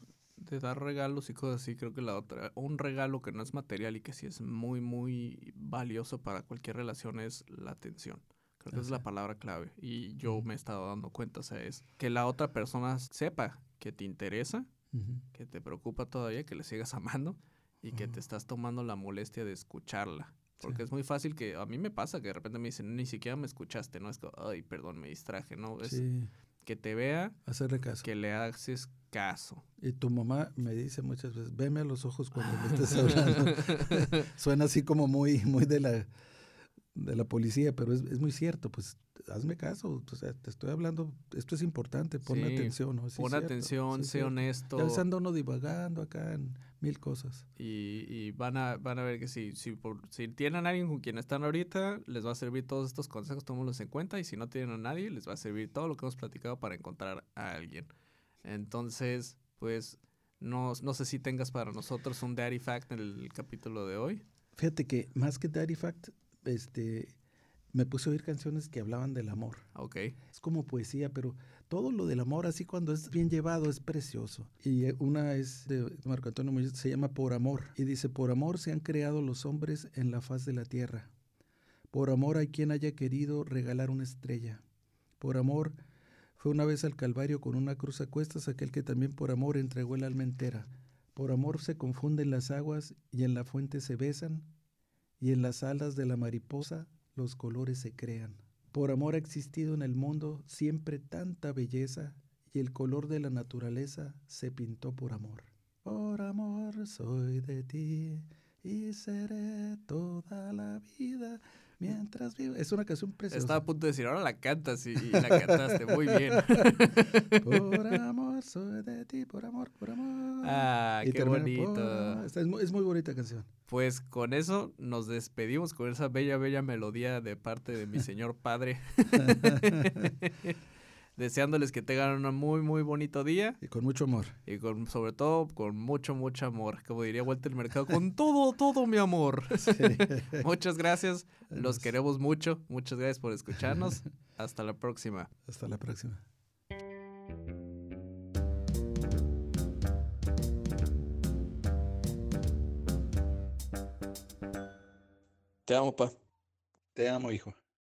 De dar regalos y cosas así, creo que la otra, un regalo que no es material y que sí es muy, muy valioso para cualquier relación es la atención. Creo que es la palabra clave. Y yo me he estado dando cuenta, o sea, es que la otra persona sepa que te interesa, que te preocupa todavía, que le sigas amando y que te estás tomando la molestia de escucharla. Porque es muy fácil que a mí me pasa que de repente me dicen, ni siquiera me escuchaste, ¿no? Es que, ay, perdón, me distraje, ¿no? Es que te vea, hacerle caso. Que le haces caso. Y tu mamá me dice muchas veces, veme a los ojos cuando me estés hablando. Suena así como muy, muy de la, de la policía, pero es, es muy cierto, pues hazme caso, o sea, te estoy hablando, esto es importante, ponme atención. ¿no? pon atención, sé honesto. Ya uno divagando acá en mil cosas. Y, y, van, a, van a ver que si, si, por, si tienen a alguien con quien están ahorita, les va a servir todos estos consejos, tómenlos en cuenta, y si no tienen a nadie, les va a servir todo lo que hemos platicado para encontrar a alguien. Entonces, pues, no, no sé si tengas para nosotros un Daddy Fact en el capítulo de hoy. Fíjate que más que Daddy Fact, este me puse a oír canciones que hablaban del amor. Ok. Es como poesía, pero todo lo del amor, así cuando es bien llevado, es precioso. Y eh, una es de Marco Antonio Muñoz, se llama Por Amor. Y dice, por amor se han creado los hombres en la faz de la tierra. Por amor hay quien haya querido regalar una estrella. Por amor fue una vez al Calvario con una cruz a cuestas aquel que también por amor entregó el alma entera. Por amor se confunden las aguas y en la fuente se besan, y en las alas de la mariposa los colores se crean. Por amor ha existido en el mundo siempre tanta belleza y el color de la naturaleza se pintó por amor. Por amor soy de ti y seré toda la vida mientras vivo. Es una canción preciosa. Estaba a punto de decir, ahora la cantas y, la cantaste muy bien. por amor soy de ti, por amor, por amor. Ah, qué bonito. Es, es muy bonita canción. Pues con eso nos despedimos con esa bella, bella melodía de parte de mi señor padre. Deseándoles que tengan un muy, muy bonito día. Y con mucho amor. Y con, sobre todo, con mucho, mucho amor. Como diría Walter Mercado, con todo, todo mi amor. Muchas gracias. Los queremos mucho. Muchas gracias por escucharnos. Hasta la próxima. Hasta la próxima. Te amo, pa. Te amo, hijo.